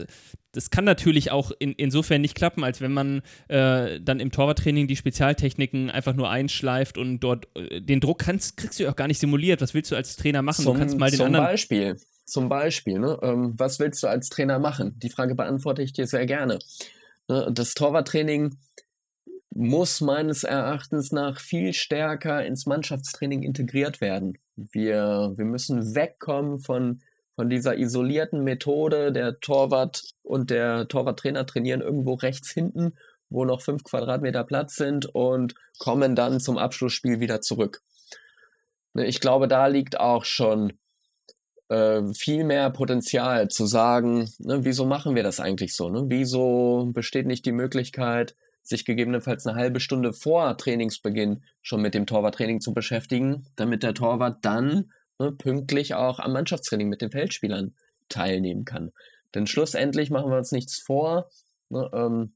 das kann natürlich auch in, insofern nicht klappen, als wenn man äh, dann im Torwarttraining die Spezialtechniken einfach nur einschleift und dort den Druck kannst, kriegst du auch gar nicht simuliert. Was willst du als Trainer machen? Zum, du kannst mal den zum anderen. Beispiel zum Beispiel, ne, ähm, was willst du als Trainer machen? Die Frage beantworte ich dir sehr gerne. Ne, das Torwarttraining muss meines Erachtens nach viel stärker ins Mannschaftstraining integriert werden. Wir, wir müssen wegkommen von, von dieser isolierten Methode, der Torwart und der Torwarttrainer trainieren irgendwo rechts hinten, wo noch fünf Quadratmeter Platz sind und kommen dann zum Abschlussspiel wieder zurück. Ne, ich glaube, da liegt auch schon äh, viel mehr Potenzial zu sagen, ne, wieso machen wir das eigentlich so? Ne? Wieso besteht nicht die Möglichkeit, sich gegebenenfalls eine halbe Stunde vor Trainingsbeginn schon mit dem Torwarttraining zu beschäftigen, damit der Torwart dann ne, pünktlich auch am Mannschaftstraining mit den Feldspielern teilnehmen kann. Denn schlussendlich machen wir uns nichts vor. Ne, ähm,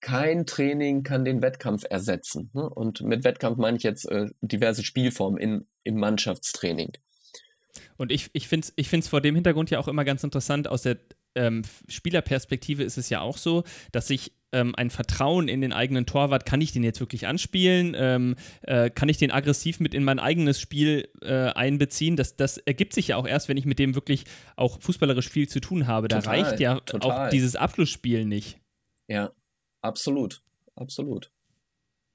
kein Training kann den Wettkampf ersetzen. Ne? Und mit Wettkampf meine ich jetzt äh, diverse Spielformen in, im Mannschaftstraining. Und ich, ich finde es ich find's vor dem Hintergrund ja auch immer ganz interessant, aus der ähm, Spielerperspektive ist es ja auch so, dass sich ähm, ein Vertrauen in den eigenen Torwart, kann ich den jetzt wirklich anspielen? Ähm, äh, kann ich den aggressiv mit in mein eigenes Spiel äh, einbeziehen? Das, das ergibt sich ja auch erst, wenn ich mit dem wirklich auch fußballerisch viel zu tun habe. Da total, reicht ja total. auch dieses Abschlussspiel nicht. Ja, absolut. Absolut.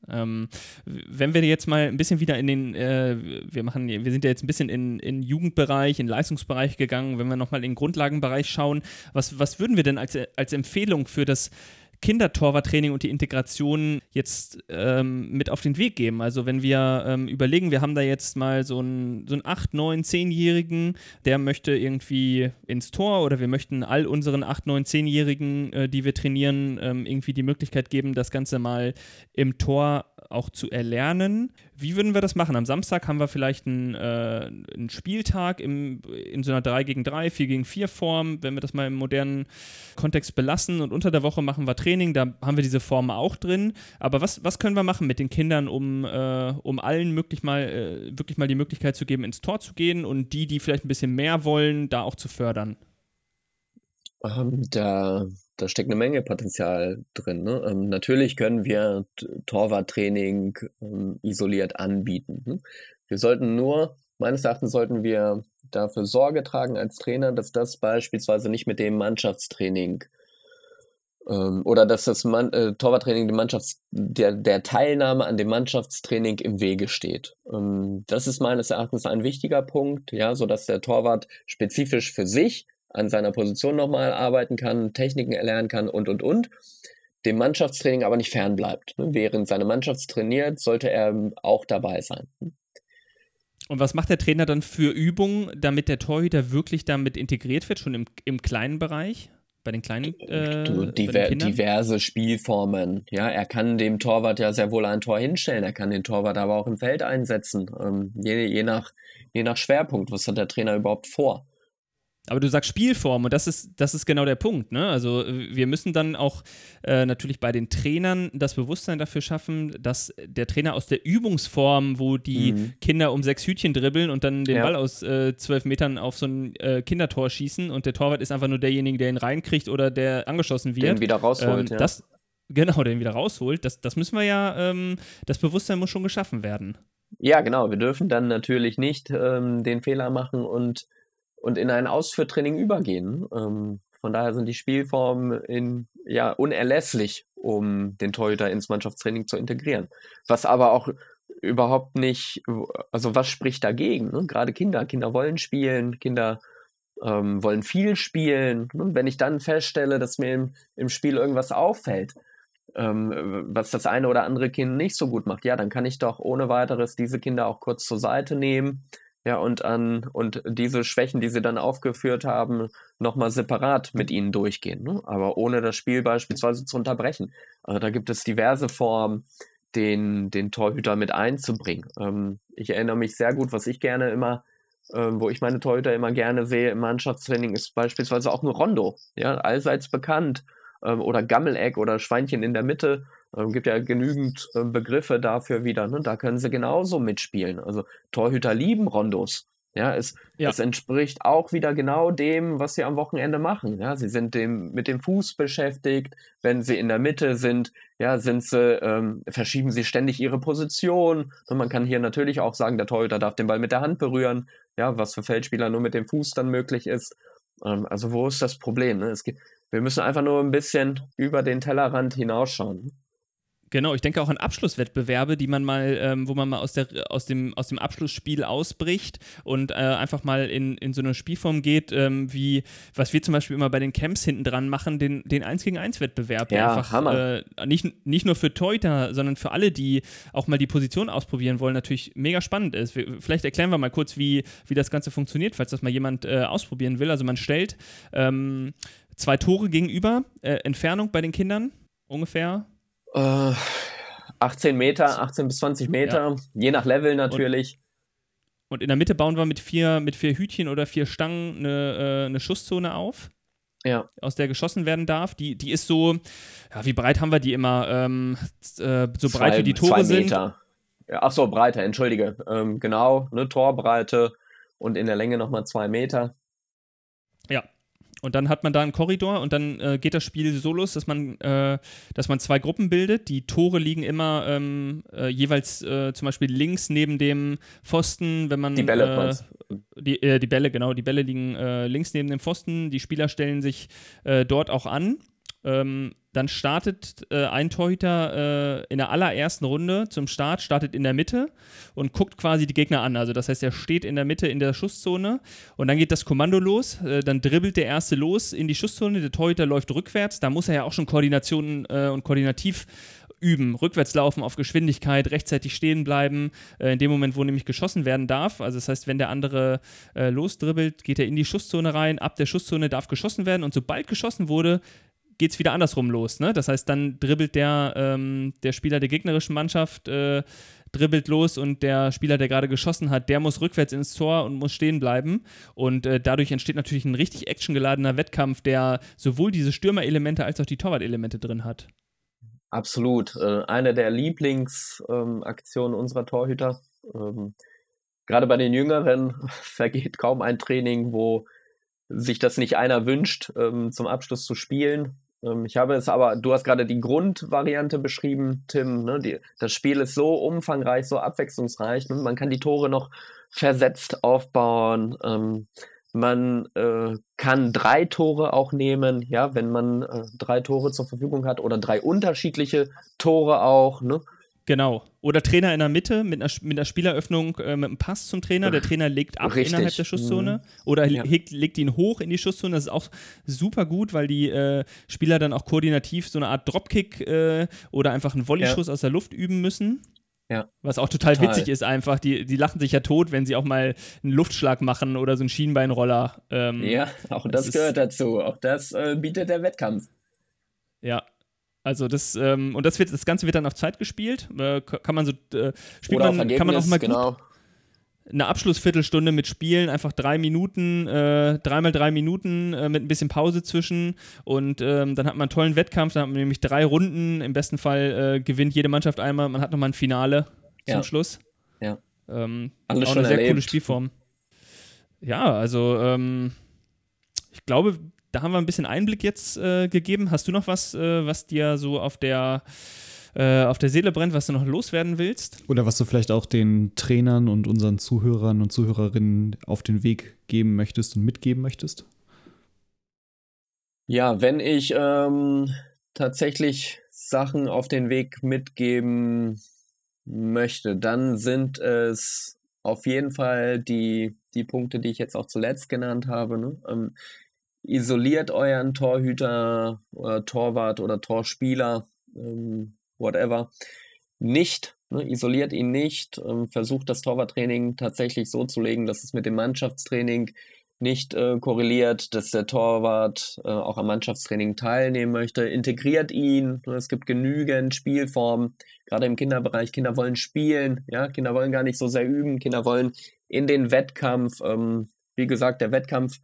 Ähm, wenn wir jetzt mal ein bisschen wieder in den, äh, wir machen, wir sind ja jetzt ein bisschen in, in Jugendbereich, in Leistungsbereich gegangen, wenn wir nochmal in den Grundlagenbereich schauen, was, was würden wir denn als, als Empfehlung für das Kindertorwarttraining und die Integration jetzt ähm, mit auf den Weg geben. Also wenn wir ähm, überlegen, wir haben da jetzt mal so einen, so einen 8, 9, 10-Jährigen, der möchte irgendwie ins Tor oder wir möchten all unseren 8, 9, 10-Jährigen, äh, die wir trainieren, ähm, irgendwie die Möglichkeit geben, das Ganze mal im Tor auch zu erlernen. Wie würden wir das machen? Am Samstag haben wir vielleicht einen, äh, einen Spieltag im, in so einer 3 gegen 3, 4 gegen 4 Form, wenn wir das mal im modernen Kontext belassen. Und unter der Woche machen wir Training, da haben wir diese Form auch drin. Aber was, was können wir machen mit den Kindern, um, äh, um allen möglich mal, äh, wirklich mal die Möglichkeit zu geben, ins Tor zu gehen und die, die vielleicht ein bisschen mehr wollen, da auch zu fördern? Ähm, da da steckt eine Menge Potenzial drin. Ne? Ähm, natürlich können wir Torwarttraining ähm, isoliert anbieten. Ne? Wir sollten nur, meines Erachtens sollten wir dafür Sorge tragen als Trainer, dass das beispielsweise nicht mit dem Mannschaftstraining ähm, oder dass das Man äh, Torwarttraining dem Mannschafts der, der Teilnahme an dem Mannschaftstraining im Wege steht. Ähm, das ist meines Erachtens ein wichtiger Punkt, ja, so der Torwart spezifisch für sich an seiner Position nochmal arbeiten kann, Techniken erlernen kann und, und, und. Dem Mannschaftstraining aber nicht fernbleibt. Ne? Während seine Mannschaft trainiert, sollte er auch dabei sein. Und was macht der Trainer dann für Übungen, damit der Torhüter wirklich damit integriert wird, schon im, im kleinen Bereich? Bei den kleinen äh, du, diver den diverse Spielformen. Ja, er kann dem Torwart ja sehr wohl ein Tor hinstellen. Er kann den Torwart aber auch im Feld einsetzen. Ähm, je, je, nach, je nach Schwerpunkt. Was hat der Trainer überhaupt vor? Aber du sagst Spielform und das ist, das ist genau der Punkt. Ne? Also wir müssen dann auch äh, natürlich bei den Trainern das Bewusstsein dafür schaffen, dass der Trainer aus der Übungsform, wo die mhm. Kinder um sechs Hütchen dribbeln und dann den ja. Ball aus äh, zwölf Metern auf so ein äh, Kindertor schießen und der Torwart ist einfach nur derjenige, der ihn reinkriegt oder der angeschossen wird. Den wieder rausholt, ähm, ja. Das, genau, den wieder rausholt. Das, das müssen wir ja, ähm, das Bewusstsein muss schon geschaffen werden. Ja, genau. Wir dürfen dann natürlich nicht ähm, den Fehler machen und und in ein Ausführtraining übergehen. Ähm, von daher sind die Spielformen in, ja, unerlässlich, um den Torhüter ins Mannschaftstraining zu integrieren. Was aber auch überhaupt nicht, also was spricht dagegen? Ne? Gerade Kinder, Kinder wollen spielen, Kinder ähm, wollen viel spielen. Und wenn ich dann feststelle, dass mir im, im Spiel irgendwas auffällt, ähm, was das eine oder andere Kind nicht so gut macht, ja, dann kann ich doch ohne weiteres diese Kinder auch kurz zur Seite nehmen. Ja, und an und diese Schwächen, die sie dann aufgeführt haben, nochmal separat mit ihnen durchgehen. Ne? Aber ohne das Spiel beispielsweise zu unterbrechen. Also da gibt es diverse Formen, den, den Torhüter mit einzubringen. Ähm, ich erinnere mich sehr gut, was ich gerne immer ähm, wo ich meine Torhüter immer gerne sehe im Mannschaftstraining, ist beispielsweise auch ein Rondo, ja, allseits bekannt. Ähm, oder Gammeleck oder Schweinchen in der Mitte. Ähm, gibt ja genügend äh, Begriffe dafür wieder. Ne? Da können sie genauso mitspielen. Also Torhüter lieben Rondos. Ja, es, ja. es entspricht auch wieder genau dem, was sie am Wochenende machen. Ja, sie sind dem, mit dem Fuß beschäftigt. Wenn sie in der Mitte sind, ja, sind sie, ähm, verschieben sie ständig ihre Position. Und man kann hier natürlich auch sagen, der Torhüter darf den Ball mit der Hand berühren. Ja, was für Feldspieler nur mit dem Fuß dann möglich ist. Ähm, also wo ist das Problem? Ne? Es gibt, wir müssen einfach nur ein bisschen über den Tellerrand hinausschauen. Genau, ich denke auch an Abschlusswettbewerbe, die man mal, ähm, wo man mal aus, der, aus, dem, aus dem Abschlussspiel ausbricht und äh, einfach mal in, in so eine Spielform geht, ähm, wie was wir zum Beispiel immer bei den Camps hinten dran machen, den, den 1 gegen 1 Wettbewerb. Ja, einfach, Hammer. Äh, nicht, nicht nur für Teuter, sondern für alle, die auch mal die Position ausprobieren wollen, natürlich mega spannend ist. Wir, vielleicht erklären wir mal kurz, wie, wie das Ganze funktioniert, falls das mal jemand äh, ausprobieren will. Also man stellt ähm, zwei Tore gegenüber, äh, Entfernung bei den Kindern ungefähr äh, 18 Meter, 18 bis 20 Meter, ja. je nach Level natürlich. Und, und, in der Mitte bauen wir mit vier, mit vier Hütchen oder vier Stangen eine, äh, eine Schusszone auf. Ja. Aus der geschossen werden darf. Die, die ist so, ja, wie breit haben wir die immer? Ähm, äh, so zwei, breit wie die Tore zwei Meter. sind. Ja, ach so, Breite, entschuldige. Ähm, genau, eine Torbreite und in der Länge nochmal zwei Meter. Ja, und dann hat man da einen Korridor und dann äh, geht das Spiel so los, dass man, äh, dass man zwei Gruppen bildet. Die Tore liegen immer ähm, äh, jeweils äh, zum Beispiel links neben dem Pfosten, wenn man. Die Bälle, äh, die, äh, die Bälle, genau, die Bälle liegen links neben dem Pfosten. Die Spieler stellen sich dort auch an. Ähm, dann startet äh, ein Torhüter äh, in der allerersten Runde zum Start, startet in der Mitte und guckt quasi die Gegner an. Also das heißt, er steht in der Mitte in der Schusszone und dann geht das Kommando los. Äh, dann dribbelt der erste los in die Schusszone. Der Torhüter läuft rückwärts. Da muss er ja auch schon Koordination äh, und koordinativ üben. Rückwärts laufen auf Geschwindigkeit, rechtzeitig stehen bleiben, äh, in dem Moment, wo nämlich geschossen werden darf. Also das heißt, wenn der andere äh, losdribbelt, geht er in die Schusszone rein, ab der Schusszone darf geschossen werden und sobald geschossen wurde, geht es wieder andersrum los. Ne? Das heißt, dann dribbelt der, ähm, der Spieler der gegnerischen Mannschaft, äh, dribbelt los und der Spieler, der gerade geschossen hat, der muss rückwärts ins Tor und muss stehen bleiben. Und äh, dadurch entsteht natürlich ein richtig actiongeladener Wettkampf, der sowohl diese Stürmerelemente als auch die Torwartelemente drin hat. Absolut. Äh, eine der Lieblingsaktionen ähm, unserer Torhüter. Ähm, gerade bei den Jüngeren vergeht kaum ein Training, wo sich das nicht einer wünscht, ähm, zum Abschluss zu spielen. Ähm, ich habe es aber, du hast gerade die Grundvariante beschrieben, Tim. Ne? Die, das Spiel ist so umfangreich, so abwechslungsreich. Ne? Man kann die Tore noch versetzt aufbauen. Ähm, man äh, kann drei Tore auch nehmen, ja, wenn man äh, drei Tore zur Verfügung hat oder drei unterschiedliche Tore auch. Ne? Genau. Oder Trainer in der Mitte mit einer, mit einer Spieleröffnung äh, mit einem Pass zum Trainer. Der Trainer legt ab Richtig. innerhalb der Schusszone. Mhm. Oder ja. legt, legt, ihn hoch in die Schusszone. Das ist auch super gut, weil die äh, Spieler dann auch koordinativ so eine Art Dropkick äh, oder einfach einen Volleyschuss ja. aus der Luft üben müssen. Ja. Was auch total, total, witzig ist einfach. Die, die lachen sich ja tot, wenn sie auch mal einen Luftschlag machen oder so einen Schienbeinroller. Ähm, ja, auch das, das gehört dazu. Auch das äh, bietet der Wettkampf. Ja, also das ähm, und das wird das Ganze wird dann auf Zeit gespielt. Äh, kann man so äh, spielt Oder man, kann man auch mal genau. eine Abschlussviertelstunde mit Spielen, einfach drei Minuten, äh, dreimal drei Minuten äh, mit ein bisschen Pause zwischen und ähm, dann hat man einen tollen Wettkampf, dann hat man nämlich drei Runden, im besten Fall äh, gewinnt jede Mannschaft einmal, man hat nochmal ein Finale zum ja. Schluss. Ja. Ähm, Alles auch schon eine sehr erlebt. coole Spielform. Ja, also ähm, ich glaube, da haben wir ein bisschen Einblick jetzt äh, gegeben. Hast du noch was, äh, was dir so auf der, äh, auf der Seele brennt, was du noch loswerden willst? Oder was du vielleicht auch den Trainern und unseren Zuhörern und Zuhörerinnen auf den Weg geben möchtest und mitgeben möchtest? Ja, wenn ich ähm, tatsächlich Sachen auf den Weg mitgeben möchte, dann sind es auf jeden Fall die, die Punkte, die ich jetzt auch zuletzt genannt habe. Ne? Ähm, isoliert euren Torhüter oder Torwart oder Torspieler, ähm, whatever, nicht. Ne? Isoliert ihn nicht. Ähm, versucht das Torwarttraining tatsächlich so zu legen, dass es mit dem Mannschaftstraining nicht äh, korreliert, dass der Torwart äh, auch am Mannschaftstraining teilnehmen möchte. Integriert ihn. Ne? Es gibt genügend Spielformen, gerade im Kinderbereich. Kinder wollen spielen, ja, Kinder wollen gar nicht so sehr üben. Kinder wollen in den Wettkampf. Ähm, wie gesagt, der Wettkampf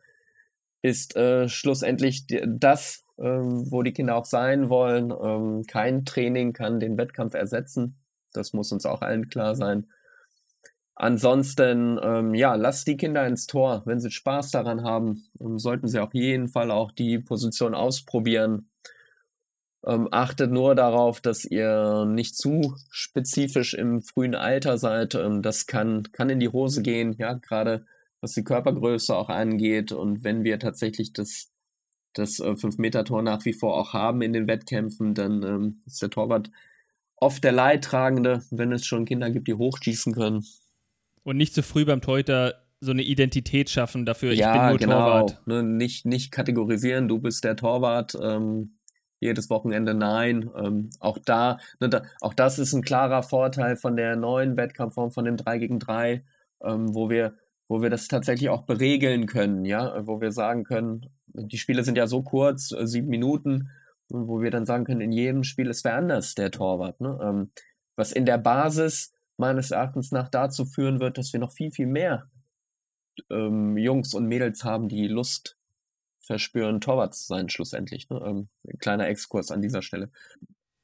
ist äh, schlussendlich das, äh, wo die Kinder auch sein wollen. Ähm, kein Training kann den Wettkampf ersetzen. Das muss uns auch allen klar sein. Ansonsten, ähm, ja, lasst die Kinder ins Tor. Wenn sie Spaß daran haben, ähm, sollten sie auf jeden Fall auch die Position ausprobieren. Ähm, achtet nur darauf, dass ihr nicht zu spezifisch im frühen Alter seid. Ähm, das kann, kann in die Hose gehen, ja, gerade was die Körpergröße auch angeht. Und wenn wir tatsächlich das, das äh, 5-Meter-Tor nach wie vor auch haben in den Wettkämpfen, dann ähm, ist der Torwart oft der Leidtragende, wenn es schon Kinder gibt, die hochschießen können. Und nicht zu früh beim Torhüter so eine Identität schaffen dafür, ja, ich bin nur genau. Torwart. Ne, nicht, nicht kategorisieren, du bist der Torwart, ähm, jedes Wochenende nein. Ähm, auch da, ne, da, auch das ist ein klarer Vorteil von der neuen Wettkampfform, von dem 3 gegen 3, ähm, wo wir, wo wir das tatsächlich auch beregeln können, ja, wo wir sagen können, die Spiele sind ja so kurz, äh, sieben Minuten, wo wir dann sagen können, in jedem Spiel ist wer anders der Torwart. Ne? Ähm, was in der Basis meines Erachtens nach dazu führen wird, dass wir noch viel, viel mehr ähm, Jungs und Mädels haben, die Lust verspüren, Torwart zu sein, schlussendlich. Ne? Ähm, kleiner Exkurs an dieser Stelle.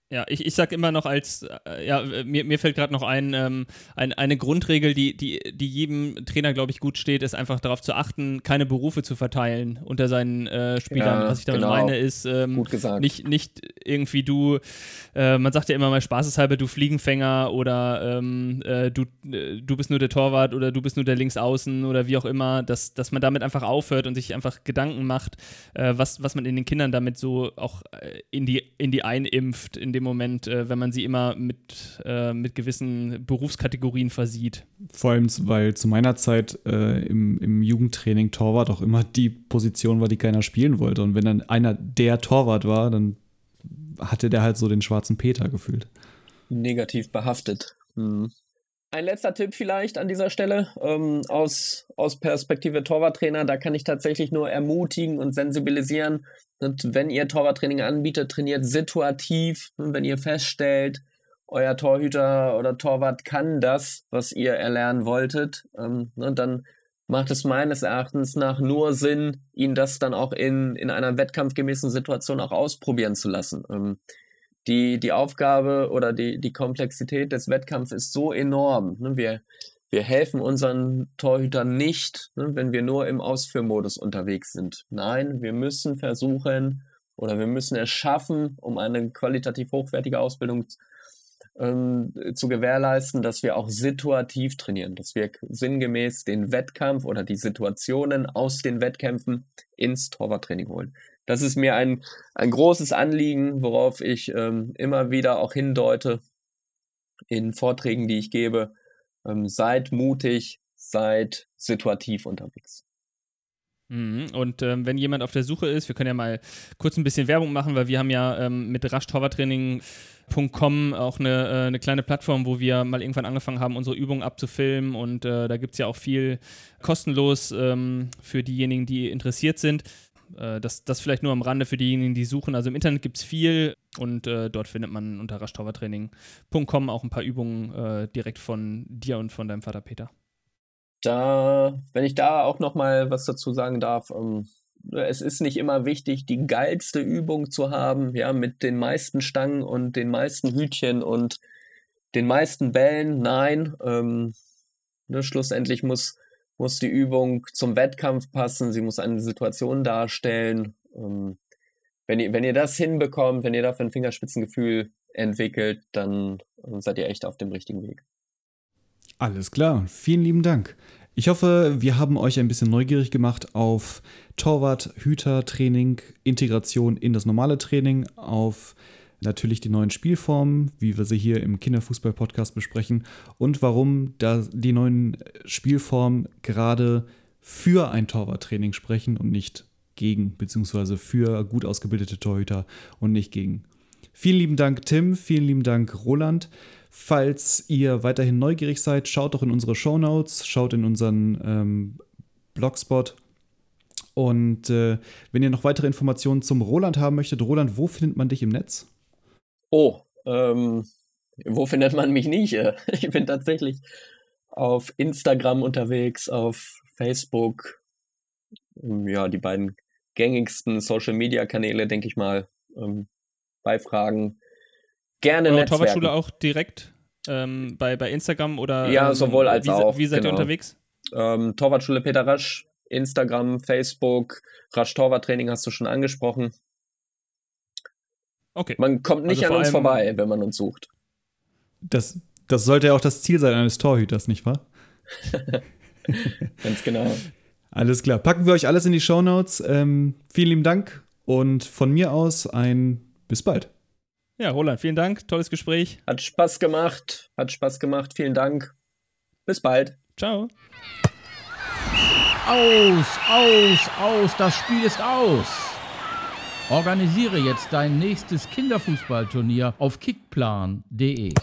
Ja, ich, ich sag immer noch als, äh, ja, mir, mir fällt gerade noch ein, ähm, ein, eine Grundregel, die, die, die jedem Trainer, glaube ich, gut steht, ist einfach darauf zu achten, keine Berufe zu verteilen unter seinen äh, Spielern. Ja, Was ich damit genau. meine, ist ähm, nicht, nicht irgendwie du, äh, man sagt ja immer mal spaßeshalber, du Fliegenfänger oder ähm, äh, du, äh, du bist nur der Torwart oder du bist nur der Linksaußen oder wie auch immer, dass, dass man damit einfach aufhört und sich einfach Gedanken macht, was, was man in den Kindern damit so auch in die, in die einimpft, in dem Moment, äh, wenn man sie immer mit, äh, mit gewissen Berufskategorien versieht. Vor allem, weil zu meiner Zeit äh, im, im Jugendtraining Torwart auch immer die Position war, die keiner spielen wollte. Und wenn dann einer der Torwart war, dann hatte der halt so den schwarzen Peter gefühlt. Negativ behaftet. Hm. Ein letzter Tipp vielleicht an dieser Stelle ähm, aus, aus Perspektive Torwarttrainer. Da kann ich tatsächlich nur ermutigen und sensibilisieren. Und wenn ihr Torwarttraining anbietet, trainiert situativ. Und wenn ihr feststellt, euer Torhüter oder Torwart kann das, was ihr erlernen wolltet, ähm, ne, dann macht es meines Erachtens nach nur Sinn, ihn das dann auch in, in einer wettkampfgemäßen Situation auch ausprobieren zu lassen. Ähm, die, die Aufgabe oder die, die Komplexität des Wettkampfs ist so enorm. Ne? Wir, wir helfen unseren Torhütern nicht, ne, wenn wir nur im Ausführmodus unterwegs sind. Nein, wir müssen versuchen oder wir müssen es schaffen, um eine qualitativ hochwertige Ausbildung ähm, zu gewährleisten, dass wir auch situativ trainieren, dass wir sinngemäß den Wettkampf oder die Situationen aus den Wettkämpfen ins Torwarttraining holen das ist mir ein, ein großes Anliegen, worauf ich ähm, immer wieder auch hindeute in Vorträgen, die ich gebe. Ähm, seid mutig, seid situativ unterwegs. Mhm. Und ähm, wenn jemand auf der Suche ist, wir können ja mal kurz ein bisschen Werbung machen, weil wir haben ja ähm, mit raschtorwarttraining.com auch eine, äh, eine kleine Plattform, wo wir mal irgendwann angefangen haben, unsere Übungen abzufilmen und äh, da gibt es ja auch viel kostenlos ähm, für diejenigen, die interessiert sind. Äh, das, das vielleicht nur am Rande für diejenigen, die suchen. Also im Internet gibt es viel und äh, dort findet man unter raschtorwartraining.com auch ein paar Übungen äh, direkt von dir und von deinem Vater Peter. Da, wenn ich da auch noch mal was dazu sagen darf, ähm, es ist nicht immer wichtig, die geilste Übung zu haben, ja, mit den meisten Stangen und den meisten Hütchen und den meisten Bällen. Nein, ähm, ne, schlussendlich muss muss die Übung zum Wettkampf passen, sie muss eine Situation darstellen. Ähm, wenn, ihr, wenn ihr das hinbekommt, wenn ihr dafür ein Fingerspitzengefühl entwickelt, dann äh, seid ihr echt auf dem richtigen Weg. Alles klar, vielen lieben Dank. Ich hoffe, wir haben euch ein bisschen neugierig gemacht auf Torwart, Hüter, Training, Integration in das normale Training, auf natürlich die neuen Spielformen, wie wir sie hier im Kinderfußball-Podcast besprechen und warum da die neuen Spielformen gerade für ein Torwarttraining sprechen und nicht gegen, beziehungsweise für gut ausgebildete Torhüter und nicht gegen. Vielen lieben Dank, Tim. Vielen lieben Dank, Roland. Falls ihr weiterhin neugierig seid, schaut doch in unsere Show Notes, schaut in unseren ähm, Blogspot. Und äh, wenn ihr noch weitere Informationen zum Roland haben möchtet, Roland, wo findet man dich im Netz? Oh, ähm, wo findet man mich nicht? Ich bin tatsächlich auf Instagram unterwegs, auf Facebook. Ja, die beiden gängigsten Social Media Kanäle, denke ich mal. Ähm, bei Fragen gerne Eure Torwartschule auch direkt ähm, bei, bei Instagram oder? Ja, ähm, sowohl als wie, auch. Wie seid genau. ihr unterwegs? Ähm, Torwartschule Peter Rasch, Instagram, Facebook, Rasch Torwarttraining hast du schon angesprochen. Okay. Man kommt nicht also an uns vorbei, wenn man uns sucht. Das, das sollte ja auch das Ziel sein eines Torhüters, nicht wahr? Ganz genau. Alles klar. Packen wir euch alles in die Show Notes. Ähm, vielen lieben Dank und von mir aus ein bis bald. Ja, Roland, vielen Dank. Tolles Gespräch. Hat Spaß gemacht. Hat Spaß gemacht. Vielen Dank. Bis bald. Ciao. Aus, aus, aus. Das Spiel ist aus. Organisiere jetzt dein nächstes Kinderfußballturnier auf kickplan.de.